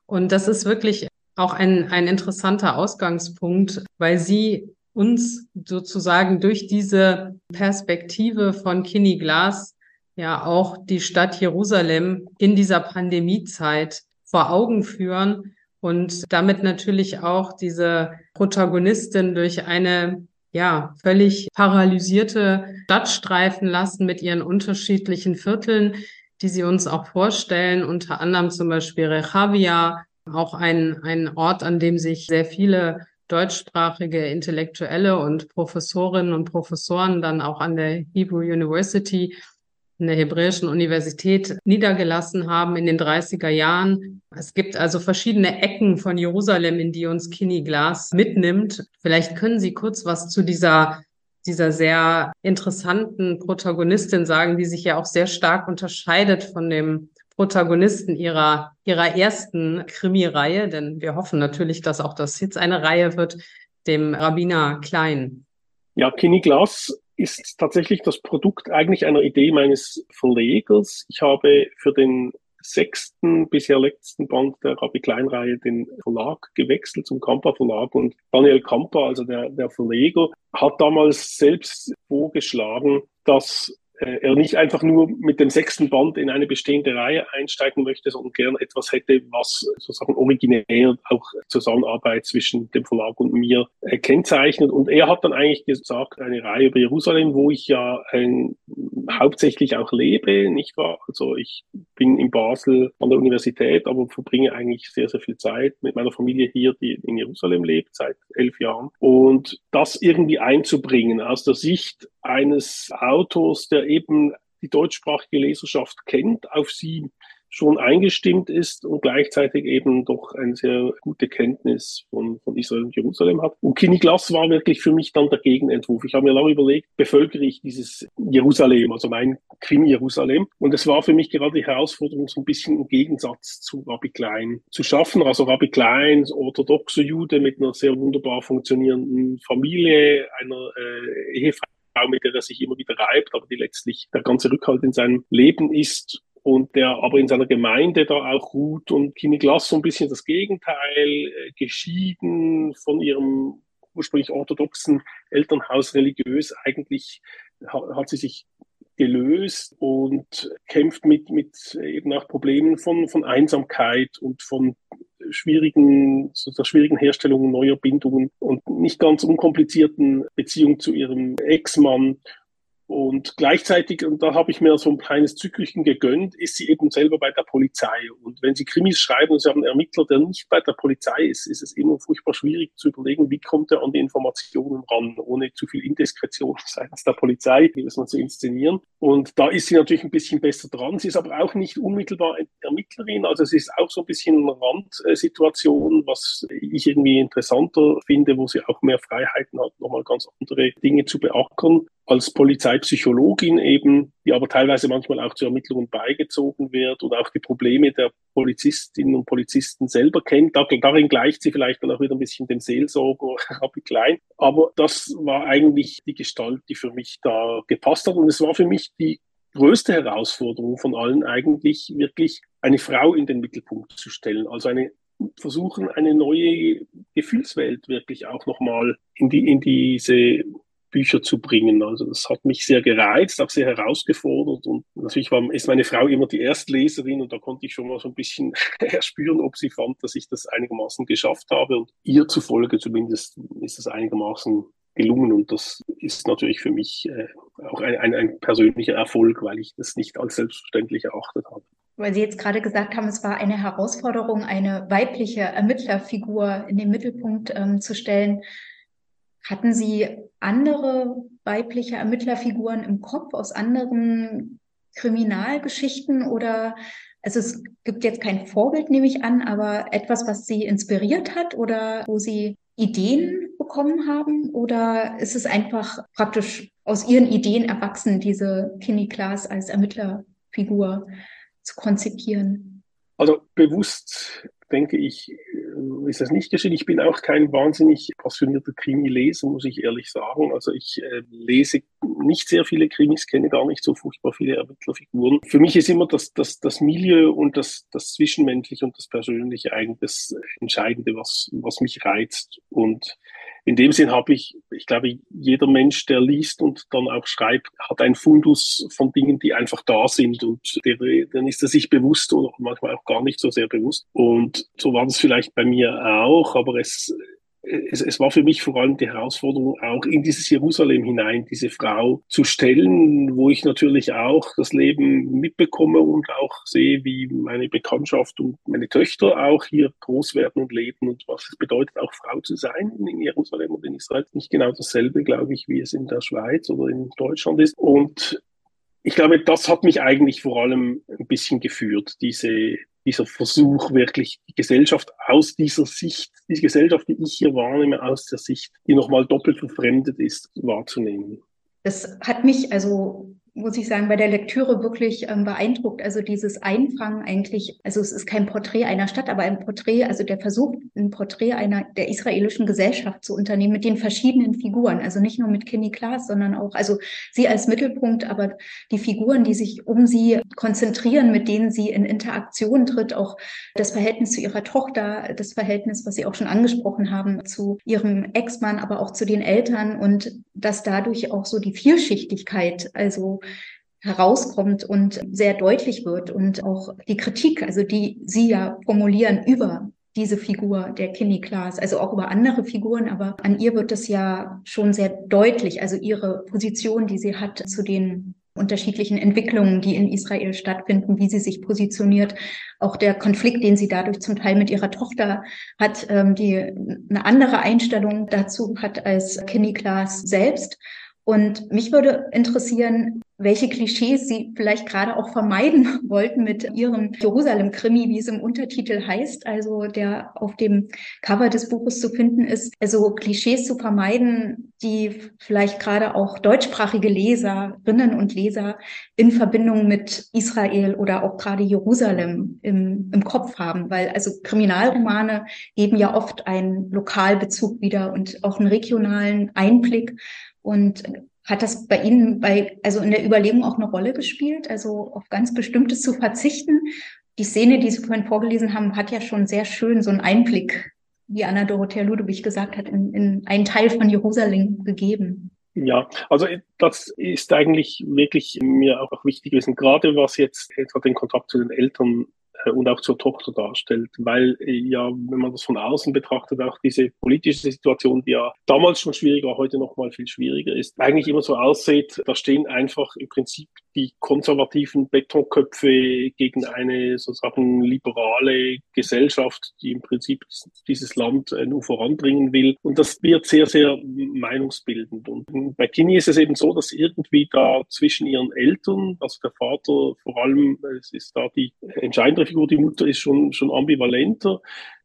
Und das ist wirklich auch ein, ein interessanter Ausgangspunkt, weil sie uns sozusagen durch diese Perspektive von Kinney Glass ja auch die Stadt Jerusalem in dieser Pandemiezeit vor Augen führen und damit natürlich auch diese Protagonistin durch eine ja, völlig paralysierte Stadt streifen lassen mit ihren unterschiedlichen Vierteln, die sie uns auch vorstellen, unter anderem zum Beispiel Rechavia, auch ein, ein Ort, an dem sich sehr viele deutschsprachige Intellektuelle und Professorinnen und Professoren dann auch an der Hebrew University, in der Hebräischen Universität niedergelassen haben in den 30er Jahren. Es gibt also verschiedene Ecken von Jerusalem, in die uns Kinney Glass mitnimmt. Vielleicht können Sie kurz was zu dieser dieser sehr interessanten Protagonistin sagen, die sich ja auch sehr stark unterscheidet von dem Protagonisten ihrer, ihrer ersten Krimireihe, denn wir hoffen natürlich, dass auch das jetzt eine Reihe wird, dem Rabbiner Klein. Ja, Kenny Glass ist tatsächlich das Produkt eigentlich einer Idee meines Verlegers. Ich habe für den sechsten, bisher letzten Band der Rabbi Klein-Reihe den Verlag gewechselt zum Kamper Verlag und Daniel Kamper, also der, der Verleger, hat damals selbst vorgeschlagen, dass er nicht einfach nur mit dem sechsten Band in eine bestehende Reihe einsteigen möchte, sondern gern etwas hätte, was sozusagen originär auch Zusammenarbeit zwischen dem Verlag und mir äh, kennzeichnet. Und er hat dann eigentlich gesagt, eine Reihe über Jerusalem, wo ich ja ein, hauptsächlich auch lebe, nicht wahr? Also ich bin in Basel an der Universität, aber verbringe eigentlich sehr, sehr viel Zeit mit meiner Familie hier, die in Jerusalem lebt, seit elf Jahren. Und das irgendwie einzubringen aus der Sicht eines Autors, der eben die deutschsprachige Leserschaft kennt, auf sie schon eingestimmt ist und gleichzeitig eben doch eine sehr gute Kenntnis von, von Israel und Jerusalem hat. Und Kini Glass war wirklich für mich dann der Gegenentwurf. Ich habe mir lange überlegt, bevölkere ich dieses Jerusalem, also mein Krimi-Jerusalem. Und es war für mich gerade die Herausforderung, so ein bisschen einen Gegensatz zu Rabbi Klein zu schaffen. Also Rabbi Klein, orthodoxe Jude mit einer sehr wunderbar funktionierenden Familie, einer äh, Ehefrau, mit der er sich immer wieder reibt, aber die letztlich der ganze Rückhalt in seinem Leben ist und der aber in seiner Gemeinde da auch ruht. Und Kimi Glass so ein bisschen das Gegenteil, äh, geschieden von ihrem ursprünglich orthodoxen Elternhaus religiös, eigentlich hat sie sich gelöst und kämpft mit, mit eben auch Problemen von, von Einsamkeit und von schwierigen, so der schwierigen Herstellung neuer Bindungen und nicht ganz unkomplizierten Beziehung zu ihrem Ex-Mann und gleichzeitig, und da habe ich mir so ein kleines Zyklichen gegönnt, ist sie eben selber bei der Polizei. Und wenn Sie Krimis schreiben und Sie haben einen Ermittler, der nicht bei der Polizei ist, ist es immer furchtbar schwierig zu überlegen, wie kommt er an die Informationen ran, ohne zu viel Indiskretion [LAUGHS] seitens der Polizei, wie das man zu inszenieren. Und da ist sie natürlich ein bisschen besser dran. Sie ist aber auch nicht unmittelbar Ermittlerin. Also sie ist auch so ein bisschen eine Randsituation, was ich irgendwie interessanter finde, wo sie auch mehr Freiheiten hat, nochmal ganz andere Dinge zu beackern als Polizeipsychologin eben, die aber teilweise manchmal auch zu Ermittlungen beigezogen wird und auch die Probleme der Polizistinnen und Polizisten selber kennt. Darin gleicht sie vielleicht dann auch wieder ein bisschen dem Seelsorger [LAUGHS] Rabbi Klein. Aber das war eigentlich die Gestalt, die für mich da gepasst hat. Und es war für mich die größte Herausforderung von allen eigentlich wirklich eine Frau in den Mittelpunkt zu stellen. Also eine versuchen, eine neue Gefühlswelt wirklich auch nochmal in die, in diese Bücher zu bringen. Also das hat mich sehr gereizt, auch sehr herausgefordert und natürlich war, ist meine Frau immer die Erstleserin und da konnte ich schon mal so ein bisschen [LAUGHS] erspüren, ob sie fand, dass ich das einigermaßen geschafft habe und ihr zufolge zumindest ist es einigermaßen gelungen und das ist natürlich für mich äh, auch ein, ein, ein persönlicher Erfolg, weil ich das nicht als selbstverständlich erachtet habe weil Sie jetzt gerade gesagt haben, es war eine Herausforderung, eine weibliche Ermittlerfigur in den Mittelpunkt ähm, zu stellen. Hatten Sie andere weibliche Ermittlerfiguren im Kopf aus anderen Kriminalgeschichten oder also es gibt jetzt kein Vorbild, nehme ich an, aber etwas, was Sie inspiriert hat oder wo Sie Ideen bekommen haben? Oder ist es einfach praktisch aus Ihren Ideen erwachsen, diese Kinney Klaas als Ermittlerfigur zu konzipieren? Also bewusst denke ich, ist das nicht geschehen. Ich bin auch kein wahnsinnig passionierter Krimi-Leser, muss ich ehrlich sagen. Also ich äh, lese nicht sehr viele Krimis, kenne gar nicht so furchtbar viele Ermittlerfiguren. Für mich ist immer das, das, das Milieu und das, das Zwischenmenschliche und das Persönliche eigentlich das Entscheidende, was, was mich reizt. Und in dem Sinn habe ich, ich glaube, jeder Mensch, der liest und dann auch schreibt, hat ein Fundus von Dingen, die einfach da sind und der, dann ist er sich bewusst oder manchmal auch gar nicht so sehr bewusst. Und so war das vielleicht bei mir auch, aber es, es, es war für mich vor allem die Herausforderung, auch in dieses Jerusalem hinein diese Frau zu stellen, wo ich natürlich auch das Leben mitbekomme und auch sehe, wie meine Bekanntschaft und meine Töchter auch hier groß werden und leben und was es bedeutet, auch Frau zu sein in Jerusalem und in Israel. Nicht genau dasselbe, glaube ich, wie es in der Schweiz oder in Deutschland ist. Und ich glaube, das hat mich eigentlich vor allem ein bisschen geführt, diese, dieser Versuch, wirklich die Gesellschaft aus dieser Sicht, die Gesellschaft, die ich hier wahrnehme, aus der Sicht, die nochmal doppelt verfremdet ist, wahrzunehmen. Das hat mich also muss ich sagen, bei der Lektüre wirklich ähm, beeindruckt. Also dieses Einfangen eigentlich, also es ist kein Porträt einer Stadt, aber ein Porträt, also der Versuch, ein Porträt einer der israelischen Gesellschaft zu unternehmen mit den verschiedenen Figuren. Also nicht nur mit Kenny Klaas, sondern auch, also sie als Mittelpunkt, aber die Figuren, die sich um sie konzentrieren, mit denen sie in Interaktion tritt, auch das Verhältnis zu ihrer Tochter, das Verhältnis, was Sie auch schon angesprochen haben, zu ihrem Ex-Mann, aber auch zu den Eltern und dass dadurch auch so die Vielschichtigkeit, also herauskommt und sehr deutlich wird und auch die Kritik, also die Sie ja formulieren über diese Figur der Kinney Klaas, also auch über andere Figuren, aber an ihr wird es ja schon sehr deutlich, also ihre Position, die sie hat zu den unterschiedlichen Entwicklungen, die in Israel stattfinden, wie sie sich positioniert, auch der Konflikt, den sie dadurch zum Teil mit ihrer Tochter hat, ähm, die eine andere Einstellung dazu hat als Kinney Klaas selbst. Und mich würde interessieren, welche Klischees Sie vielleicht gerade auch vermeiden [LAUGHS] wollten mit Ihrem Jerusalem-Krimi, wie es im Untertitel heißt, also der auf dem Cover des Buches zu finden ist. Also Klischees zu vermeiden, die vielleicht gerade auch deutschsprachige Leserinnen und Leser in Verbindung mit Israel oder auch gerade Jerusalem im, im Kopf haben. Weil also Kriminalromane geben ja oft einen Lokalbezug wieder und auch einen regionalen Einblick. Und hat das bei Ihnen bei, also in der Überlegung auch eine Rolle gespielt, also auf ganz Bestimmtes zu verzichten? Die Szene, die Sie vorhin vorgelesen haben, hat ja schon sehr schön so einen Einblick, wie Anna Dorothea Ludwig gesagt hat, in, in einen Teil von Jerusalem gegeben. Ja, also das ist eigentlich wirklich mir auch wichtig gewesen, gerade was jetzt etwa den Kontakt zu den Eltern und auch zur Tochter darstellt, weil äh, ja, wenn man das von außen betrachtet, auch diese politische Situation, die ja damals schon schwieriger, heute noch mal viel schwieriger ist, eigentlich immer so aussieht, da stehen einfach im Prinzip die konservativen Betonköpfe gegen eine sozusagen liberale Gesellschaft, die im Prinzip dieses Land nur voranbringen will. Und das wird sehr, sehr meinungsbildend. Und bei Kini ist es eben so, dass irgendwie da zwischen ihren Eltern, also der Vater vor allem, es ist da die entscheidende Figur, die Mutter ist schon, schon ambivalenter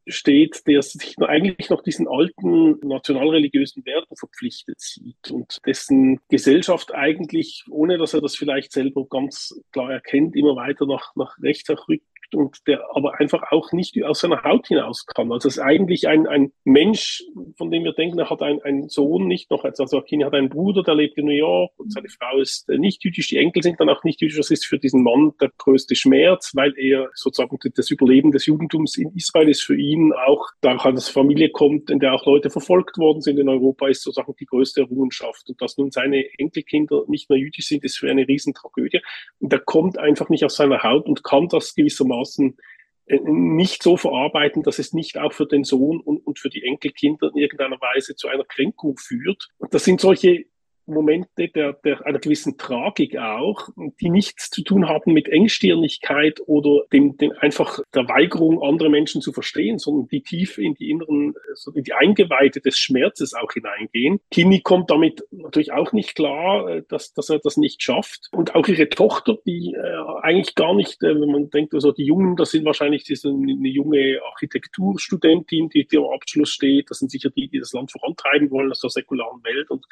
steht, der sich eigentlich noch diesen alten nationalreligiösen Werten verpflichtet sieht und dessen Gesellschaft eigentlich, ohne dass er das vielleicht selber ganz klar erkennt, immer weiter nach, nach rechts rückt und der aber einfach auch nicht aus seiner Haut hinaus kann. Also es ist eigentlich ein, ein Mensch, von dem wir denken, er hat einen, einen Sohn, nicht noch, also Akini hat einen Bruder, der lebt in New York und seine Frau ist nicht jüdisch, die Enkel sind dann auch nicht jüdisch. Das ist für diesen Mann der größte Schmerz, weil er sozusagen das Überleben des Judentums in Israel ist für ihn auch, da dass Familie kommt, in der auch Leute verfolgt worden sind in Europa, ist sozusagen die größte Errungenschaft. Und dass nun seine Enkelkinder nicht mehr jüdisch sind, ist für eine Riesentragödie. Und er kommt einfach nicht aus seiner Haut und kann das gewissermaßen gewissermaßen äh, nicht so verarbeiten, dass es nicht auch für den Sohn und, und für die Enkelkinder in irgendeiner Weise zu einer Kränkung führt. Das sind solche Momente der, der einer gewissen Tragik auch, die nichts zu tun haben mit Engstirnigkeit oder dem, dem einfach der Weigerung, andere Menschen zu verstehen, sondern die tief in die inneren, so in die Eingeweide des Schmerzes auch hineingehen. Kini kommt damit natürlich auch nicht klar, äh, dass, dass er das nicht schafft. Und auch ihre Tochter, die äh, eigentlich gar nicht, äh, wenn man denkt, also die Jungen, das sind wahrscheinlich diese, eine junge Architekturstudentin, die, die am Abschluss steht. Das sind sicher die, die das Land vorantreiben wollen aus der säkularen Welt. Und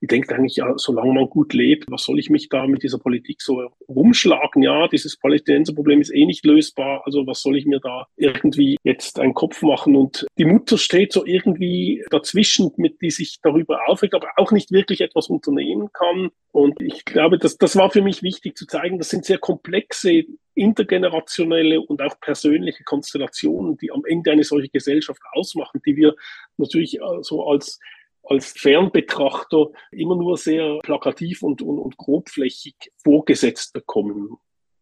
die denkt eigentlich, ja, solange man gut lebt, was soll ich mich da mit dieser Politik so rumschlagen? Ja, dieses Palästinenserproblem ist eh nicht lösbar, also was soll ich mir da irgendwie jetzt einen Kopf machen? Und die Mutter steht so irgendwie dazwischen, mit die sich darüber aufregt, aber auch nicht wirklich etwas unternehmen kann. Und ich glaube, das, das war für mich wichtig zu zeigen, das sind sehr komplexe intergenerationelle und auch persönliche Konstellationen, die am Ende eine solche Gesellschaft ausmachen, die wir natürlich äh, so als als Fernbetrachter immer nur sehr plakativ und, und, und grobflächig vorgesetzt bekommen.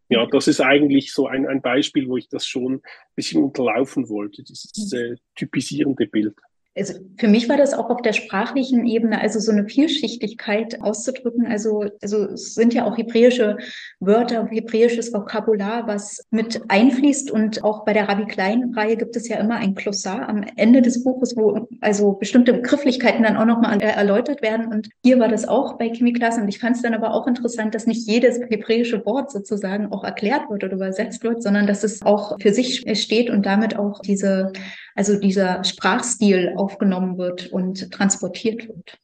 Ja, das ist eigentlich so ein, ein Beispiel, wo ich das schon ein bisschen unterlaufen wollte, dieses äh, typisierende Bild also für mich war das auch auf der sprachlichen Ebene, also so eine Vielschichtigkeit auszudrücken. Also, also es sind ja auch hebräische Wörter, hebräisches Vokabular, was mit einfließt. Und auch bei der Rabbi Klein-Reihe gibt es ja immer ein Glossar am Ende des Buches, wo also bestimmte Begrifflichkeiten dann auch nochmal erläutert werden. Und hier war das auch bei Chemiklas. Und ich fand es dann aber auch interessant, dass nicht jedes hebräische Wort sozusagen auch erklärt wird oder übersetzt wird, sondern dass es auch für sich steht und damit auch diese also dieser Sprachstil aufgenommen wird und transportiert wird.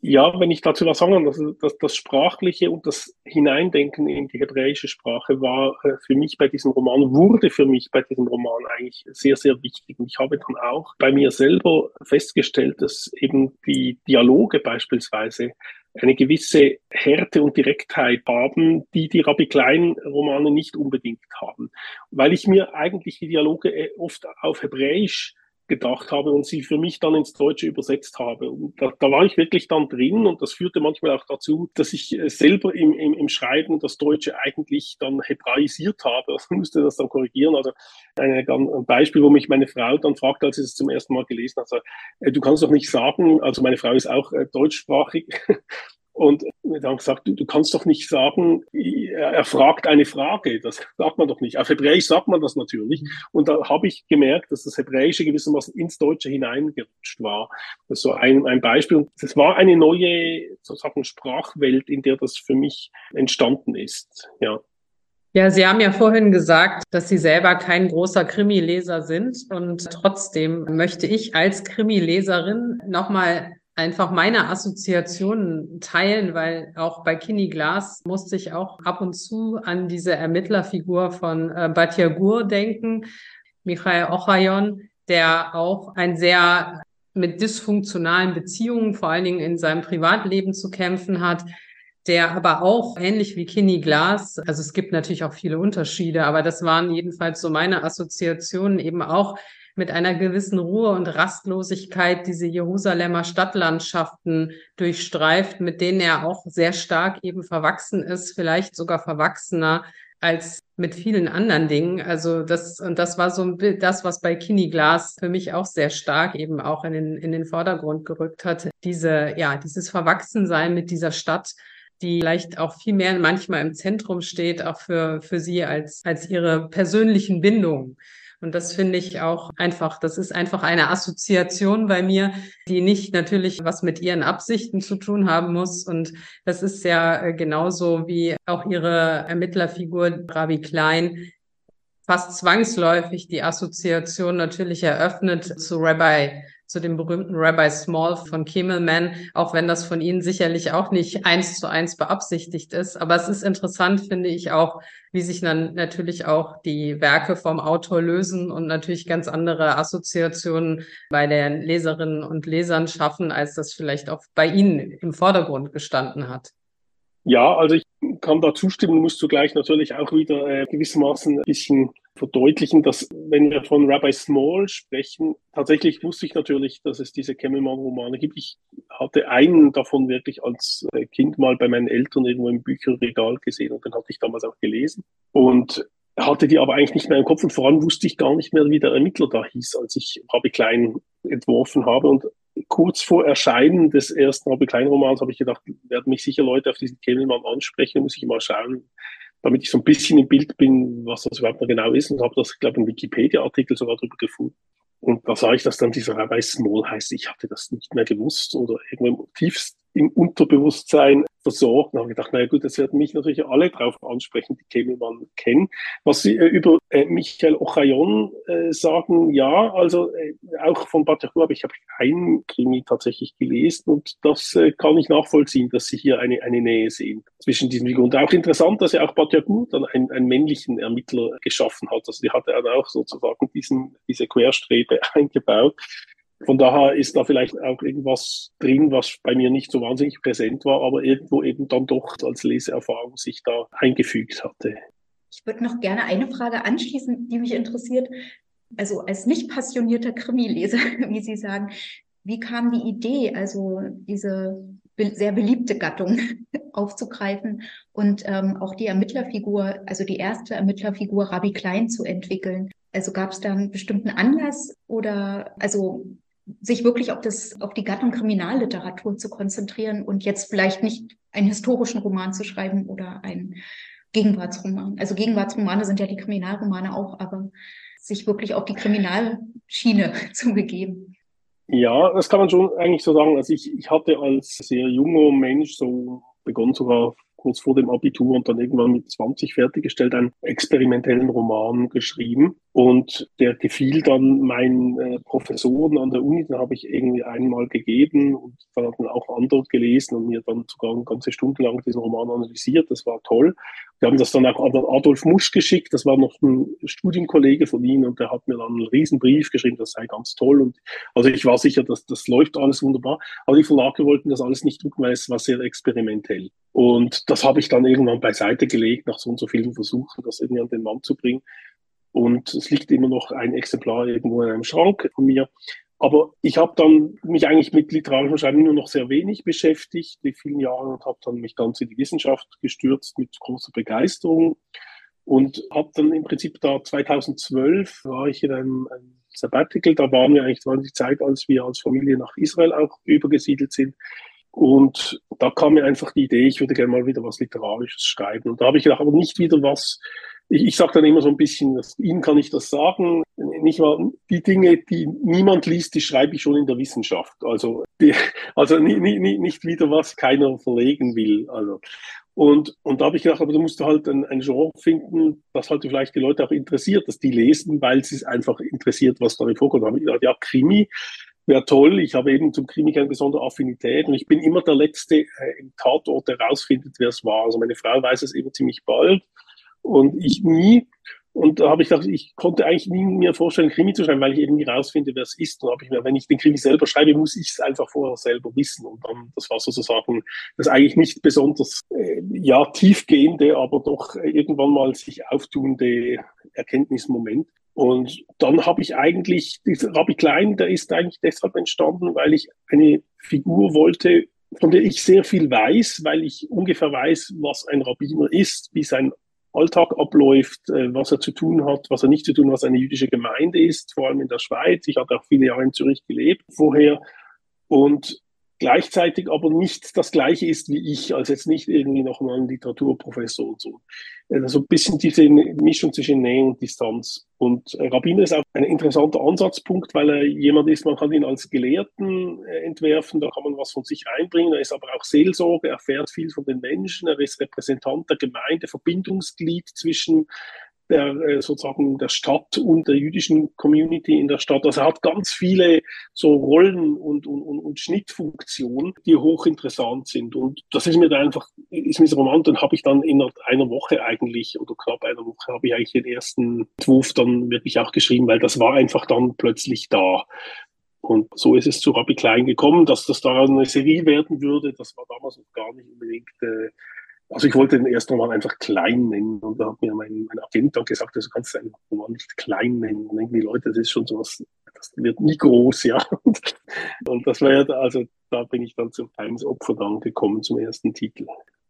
Ja, wenn ich dazu was sagen kann, das, das, das Sprachliche und das Hineindenken in die hebräische Sprache war äh, für mich bei diesem Roman, wurde für mich bei diesem Roman eigentlich sehr, sehr wichtig. Und ich habe dann auch bei mir selber festgestellt, dass eben die Dialoge beispielsweise eine gewisse Härte und Direktheit haben, die die Rabbi Klein Romane nicht unbedingt haben. Weil ich mir eigentlich die Dialoge äh, oft auf Hebräisch gedacht habe und sie für mich dann ins Deutsche übersetzt habe. Und da, da war ich wirklich dann drin und das führte manchmal auch dazu, dass ich äh, selber im, im, im Schreiben das Deutsche eigentlich dann hebraisiert habe. [LAUGHS] Also musste das dann korrigieren. Also eine, ein Beispiel, wo mich meine Frau dann fragte, als sie es zum ersten Mal gelesen hat, also, du kannst doch nicht sagen, also meine Frau ist auch äh, deutschsprachig [LAUGHS] Und dann gesagt, du, du kannst doch nicht sagen, er fragt eine Frage. Das sagt man doch nicht. Auf Hebräisch sagt man das natürlich. Und da habe ich gemerkt, dass das Hebräische gewissermaßen ins Deutsche hineingerutscht war. Das ist so ein, ein Beispiel. Das war eine neue, sozusagen, Sprachwelt, in der das für mich entstanden ist. Ja. Ja, Sie haben ja vorhin gesagt, dass Sie selber kein großer Krimi-Leser sind und trotzdem möchte ich als Krimi-Leserin nochmal einfach meine Assoziationen teilen, weil auch bei Kini Glas musste ich auch ab und zu an diese Ermittlerfigur von äh, Batyagur denken, Michael Ochayon, der auch ein sehr mit dysfunktionalen Beziehungen, vor allen Dingen in seinem Privatleben zu kämpfen hat, der aber auch ähnlich wie Kini Glas, also es gibt natürlich auch viele Unterschiede, aber das waren jedenfalls so meine Assoziationen eben auch mit einer gewissen Ruhe und Rastlosigkeit diese Jerusalemer Stadtlandschaften durchstreift, mit denen er auch sehr stark eben verwachsen ist, vielleicht sogar verwachsener als mit vielen anderen Dingen. Also das, und das war so ein Bild, das, was bei Kini Glas für mich auch sehr stark eben auch in den, in den Vordergrund gerückt hat. Diese, ja, dieses Verwachsensein mit dieser Stadt, die vielleicht auch viel mehr manchmal im Zentrum steht, auch für, für sie als, als ihre persönlichen Bindungen. Und das finde ich auch einfach, das ist einfach eine Assoziation bei mir, die nicht natürlich was mit ihren Absichten zu tun haben muss. Und das ist ja äh, genauso wie auch ihre Ermittlerfigur Ravi Klein fast zwangsläufig die Assoziation natürlich eröffnet zu Rabbi zu dem berühmten Rabbi Small von Kimmelman, auch wenn das von Ihnen sicherlich auch nicht eins zu eins beabsichtigt ist. Aber es ist interessant, finde ich auch, wie sich dann natürlich auch die Werke vom Autor lösen und natürlich ganz andere Assoziationen bei den Leserinnen und Lesern schaffen, als das vielleicht auch bei Ihnen im Vordergrund gestanden hat. Ja, also ich kann da zustimmen, muss zugleich natürlich auch wieder äh, gewissermaßen ein bisschen verdeutlichen, dass wenn wir von Rabbi Small sprechen, tatsächlich wusste ich natürlich, dass es diese Kemmelmann-Romane gibt. Ich hatte einen davon wirklich als äh, Kind mal bei meinen Eltern irgendwo im Bücherregal gesehen und den hatte ich damals auch gelesen und hatte die aber eigentlich nicht mehr im Kopf und vor allem wusste ich gar nicht mehr, wie der Ermittler da hieß, als ich Rabbi Klein entworfen habe und kurz vor Erscheinen des ersten Rabbi Klein Romans habe ich gedacht, werden mich sicher Leute auf diesen Kemmelmann ansprechen, muss ich mal schauen, damit ich so ein bisschen im Bild bin, was das überhaupt noch genau ist und habe das, glaube ich, einen Wikipedia-Artikel sogar drüber gefunden. Und da sah ich, dass dann dieser Rabbi Small heißt. Ich hatte das nicht mehr gewusst oder irgendwo tiefst im Unterbewusstsein versorgt und habe gedacht, naja gut, das werden mich natürlich alle drauf ansprechen, die Kemelmann kennen. Was Sie äh, über äh, Michael Ochayon äh, sagen, ja, also äh, auch von Batahu habe ich habe keinen Krimi tatsächlich gelesen und das äh, kann ich nachvollziehen, dass Sie hier eine, eine Nähe sehen zwischen diesen Figuren. Und auch interessant, dass er auch Batahu dann einen, einen männlichen Ermittler geschaffen hat. Also die hatte er auch sozusagen diesen, diese Querstrebe [LAUGHS] eingebaut. Von daher ist da vielleicht auch irgendwas drin, was bei mir nicht so wahnsinnig präsent war, aber irgendwo eben dann doch als Leseerfahrung sich da eingefügt hatte. Ich würde noch gerne eine Frage anschließen, die mich interessiert. Also als nicht passionierter Krimileser, [LAUGHS] wie Sie sagen, wie kam die Idee, also diese sehr beliebte Gattung [LAUGHS] aufzugreifen und ähm, auch die Ermittlerfigur, also die erste Ermittlerfigur Rabbi Klein zu entwickeln? Also gab es da einen bestimmten Anlass oder also sich wirklich auf das, auf die Gattung Kriminalliteratur zu konzentrieren und jetzt vielleicht nicht einen historischen Roman zu schreiben oder einen Gegenwartsroman. Also Gegenwartsromane sind ja die Kriminalromane auch, aber sich wirklich auf die Kriminalschiene [LAUGHS] zu begeben. Ja, das kann man schon eigentlich so sagen. Also ich, ich hatte als sehr junger Mensch so begonnen sogar kurz vor dem Abitur und dann irgendwann mit 20 fertiggestellt, einen experimentellen Roman geschrieben. Und der gefiel dann meinen äh, Professoren an der Uni, den habe ich irgendwie einmal gegeben und dann haben auch andere gelesen und mir dann sogar eine ganze Stunde lang diesen Roman analysiert. Das war toll. Wir haben das dann auch an Adolf Musch geschickt, das war noch ein Studienkollege von Ihnen und der hat mir dann einen riesen Brief geschrieben, das sei ganz toll. Und also ich war sicher, dass das läuft alles wunderbar. Aber die Verlage wollten das alles nicht drucken, weil es war sehr experimentell. Und das habe ich dann irgendwann beiseite gelegt, nach so und so vielen Versuchen, das irgendwie an den Mann zu bringen. Und es liegt immer noch ein Exemplar irgendwo in einem Schrank von mir. Aber ich habe dann mich eigentlich mit literarischem Schreiben nur noch sehr wenig beschäftigt, die vielen Jahre, und habe dann mich ganz in die Wissenschaft gestürzt mit großer Begeisterung und habe dann im Prinzip da 2012 war ich in einem, einem Sabbatical, da waren wir eigentlich 20 Zeit, als wir als Familie nach Israel auch übergesiedelt sind Und da kam mir einfach die Idee, ich würde gerne mal wieder was Literarisches schreiben. Und da habe ich gedacht, aber nicht wieder was, ich, ich sage dann immer so ein bisschen, Ihnen kann ich das sagen, nicht mal die Dinge, die niemand liest, die schreibe ich schon in der Wissenschaft. Also, die, also nicht, nicht, nicht wieder was keiner verlegen will. Also und, und da habe ich gedacht, aber du musst halt ein, ein Genre finden, das halt vielleicht die Leute auch interessiert, dass die lesen, weil sie es einfach interessiert, was da vorkommt. Da habe ich ja, Krimi wäre toll. Ich habe eben zum Krimi keine besondere Affinität und ich bin immer der Letzte äh, im Tatort, der rausfindet, wer es war. Also meine Frau weiß es immer ziemlich bald und ich nie. Und da habe ich gedacht, ich konnte eigentlich nie mir vorstellen, Krimi zu schreiben, weil ich eben nie rausfinde, wer es ist. Und habe ich mir, wenn ich den Krimi selber schreibe, muss ich es einfach vorher selber wissen. Und dann, das war sozusagen das eigentlich nicht besonders, äh, ja, tiefgehende, aber doch irgendwann mal sich auftuende Erkenntnismoment. Und dann habe ich eigentlich, dieser Rabbi Klein, der ist eigentlich deshalb entstanden, weil ich eine Figur wollte, von der ich sehr viel weiß, weil ich ungefähr weiß, was ein Rabbiner ist, wie sein Alltag abläuft, äh, was er zu tun hat, was er nicht zu tun, hat, was eine jüdische Gemeinde ist, vor allem in der Schweiz. Ich hatte auch viele Jahre in Zürich gelebt vorher. Und gleichzeitig aber nicht das Gleiche ist wie ich, also jetzt nicht irgendwie noch mal ein Literaturprofessor und so. Also ein bisschen diese Mischung zwischen Nähe und Distanz. Und Rabbiner ist auch ein interessanter Ansatzpunkt, weil er jemand ist, man kann ihn als Gelehrten äh, entwerfen, da kann man was von sich reinbringen. Er ist aber auch Seelsorge, er fährt viel von den Menschen, er ist Repräsentant der Gemeinde, Verbindungsglied zwischen der äh, sozusagen der Stadt und der jüdischen Community in der Stadt. Also er hat ganz viele so Rollen und, und, und, Schnittfunktionen, die hochinteressant sind. Und das ist mir da einfach, ist mir so Roman, dann habe ich dann in einer Woche eigentlich oder knapp einer Woche habe ich eigentlich den ersten Entwurf dann wirklich auch geschrieben, weil das war einfach dann plötzlich da. Und so ist es zu Rabbi Klein gekommen, dass das da eine Serie werden würde. Das war damals noch gar nicht unbedingt äh, also ich wollte den ersten Roman einfach klein nennen und da hat mir mein, mein Agent dann gesagt, also kannst du einen Roman nicht klein nennen. Und irgendwie Leute, das ist schon sowas, das wird nie groß, ja. Und, und das war ja, also da bin ich dann zum Times Opfer dann gekommen zum ersten Titel.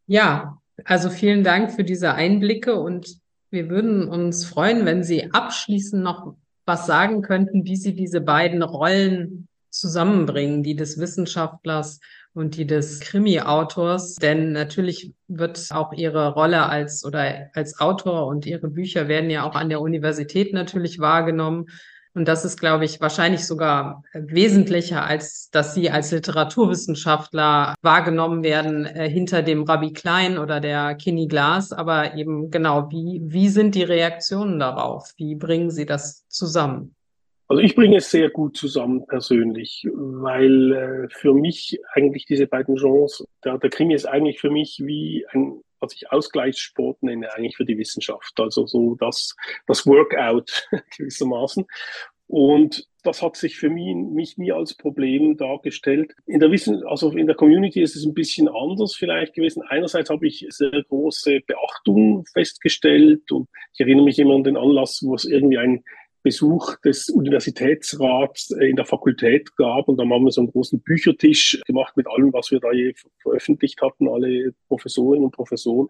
Ja, also vielen Dank für diese Einblicke und wir würden uns freuen, wenn Sie abschließend noch was sagen könnten, wie Sie diese beiden Rollen zusammenbringen, die des Wissenschaftlers und die des Krimi-Autors, denn natürlich wird auch ihre Rolle als oder als Autor und ihre Bücher werden ja auch an der Universität natürlich wahrgenommen. Und das ist, glaube ich, wahrscheinlich sogar wesentlicher, als dass Sie als Literaturwissenschaftler wahrgenommen werden äh, hinter dem Rabbi Klein oder der Kinney Glass. Aber eben genau, wie, wie sind die Reaktionen darauf? Wie bringen Sie das zusammen? Also ich bringe es sehr gut zusammen persönlich, weil äh, für mich eigentlich diese beiden Genres, der, der Krimi ist eigentlich für mich wie ein, was ich Ausgleichssport nenne, eigentlich für die Wissenschaft. Also so das, das Workout [LAUGHS] gewissermaßen. Und das hat sich für mich, mich nie als Problem dargestellt. In der Wissen, also in der Community ist es ein bisschen anders vielleicht gewesen. Einerseits habe ich sehr große Beachtung festgestellt und ich erinnere mich immer an den Anlass, wo es irgendwie ein Besuch des Universitätsrats in der Fakultät gab. Und dann haben wir so einen großen Büchertisch gemacht mit allem, was wir da je veröffentlicht hatten, alle Professorinnen und Professoren.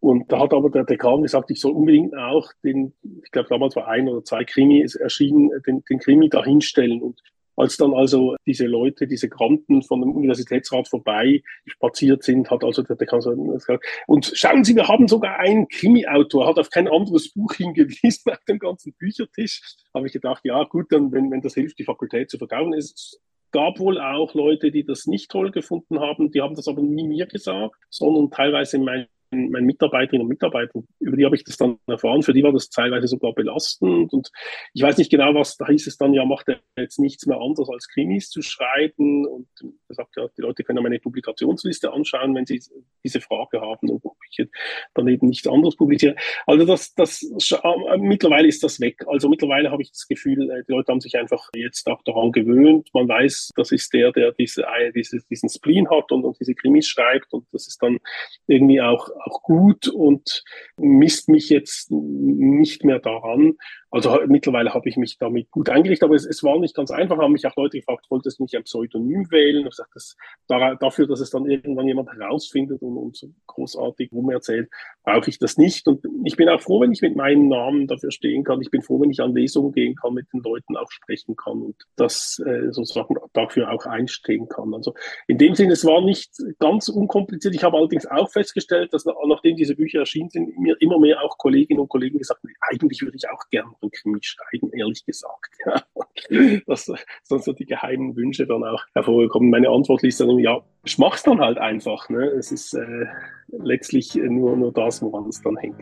Und da hat aber der Dekan gesagt, ich soll unbedingt auch den, ich glaube damals war ein oder zwei Krimi erschienen, den, den Krimi dahinstellen. Und als dann also diese Leute, diese Granten von dem Universitätsrat vorbei spaziert sind, hat also der Dekan gesagt, und schauen Sie, wir haben sogar einen Krimi-Autor, hat auf kein anderes Buch hingewiesen auf dem ganzen Büchertisch. Habe ich gedacht, ja gut, dann, wenn, wenn das hilft, die Fakultät zu verkaufen, es gab wohl auch Leute, die das nicht toll gefunden haben, die haben das aber nie mir gesagt, sondern teilweise in meinen meinen Mitarbeiterinnen und Mitarbeitern, über die habe ich das dann erfahren, für die war das teilweise sogar belastend und ich weiß nicht genau, was, da hieß es dann, ja, macht er jetzt nichts mehr anders als Krimis zu schreiben und er sagt ja, die Leute können ja meine Publikationsliste anschauen, wenn sie diese Frage haben und ob ich dann eben nichts anderes publiziere. Also das, das, äh, mittlerweile ist das weg. Also mittlerweile habe ich das Gefühl, äh, die Leute haben sich einfach jetzt auch daran gewöhnt. Man weiß, das ist der, der diese, diese, diesen Spleen hat und, und diese Krimis schreibt und das ist dann irgendwie auch auch gut und misst mich jetzt nicht mehr daran. Also mittlerweile habe ich mich damit gut eingerichtet, aber es, es war nicht ganz einfach. Haben mich auch Leute gefragt, wolltest du nicht ein Pseudonym wählen? Ich gesagt, das, dafür, dass es dann irgendwann jemand herausfindet und, und so großartig rumerzählt, brauche ich das nicht. Und ich bin auch froh, wenn ich mit meinem Namen dafür stehen kann. Ich bin froh, wenn ich an Lesungen gehen kann, mit den Leuten auch sprechen kann und das äh, sozusagen dafür auch einstehen kann. Also in dem Sinne, es war nicht ganz unkompliziert. Ich habe allerdings auch festgestellt, dass nachdem diese Bücher erschienen sind, mir immer mehr auch Kolleginnen und Kollegen gesagt haben, eigentlich würde ich auch gerne einen Krimi schreiben, ehrlich gesagt. Ja. [LAUGHS] Das sind so die geheimen Wünsche dann auch hervorgekommen. Meine Antwort ist dann, ja, ich mach's dann halt einfach. Ne? Es ist äh, letztlich nur, nur das, woran es dann hängt.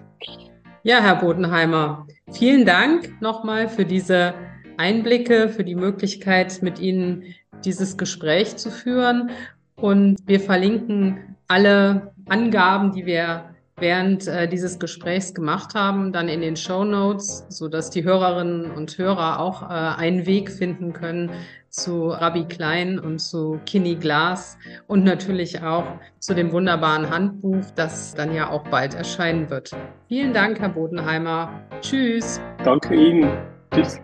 Ja, Herr Bodenheimer, vielen Dank nochmal für diese Einblicke, für die Möglichkeit, mit Ihnen dieses Gespräch zu führen. Und wir verlinken alle Angaben, die wir während äh, dieses Gesprächs gemacht haben, dann in den Show Notes, so dass die Hörerinnen und Hörer auch äh, einen Weg finden können zu Rabbi Klein und zu Kinney Glass und natürlich auch zu dem wunderbaren Handbuch, das dann ja auch bald erscheinen wird. Vielen Dank, Herr Bodenheimer. Tschüss. Danke Ihnen. Tschüss.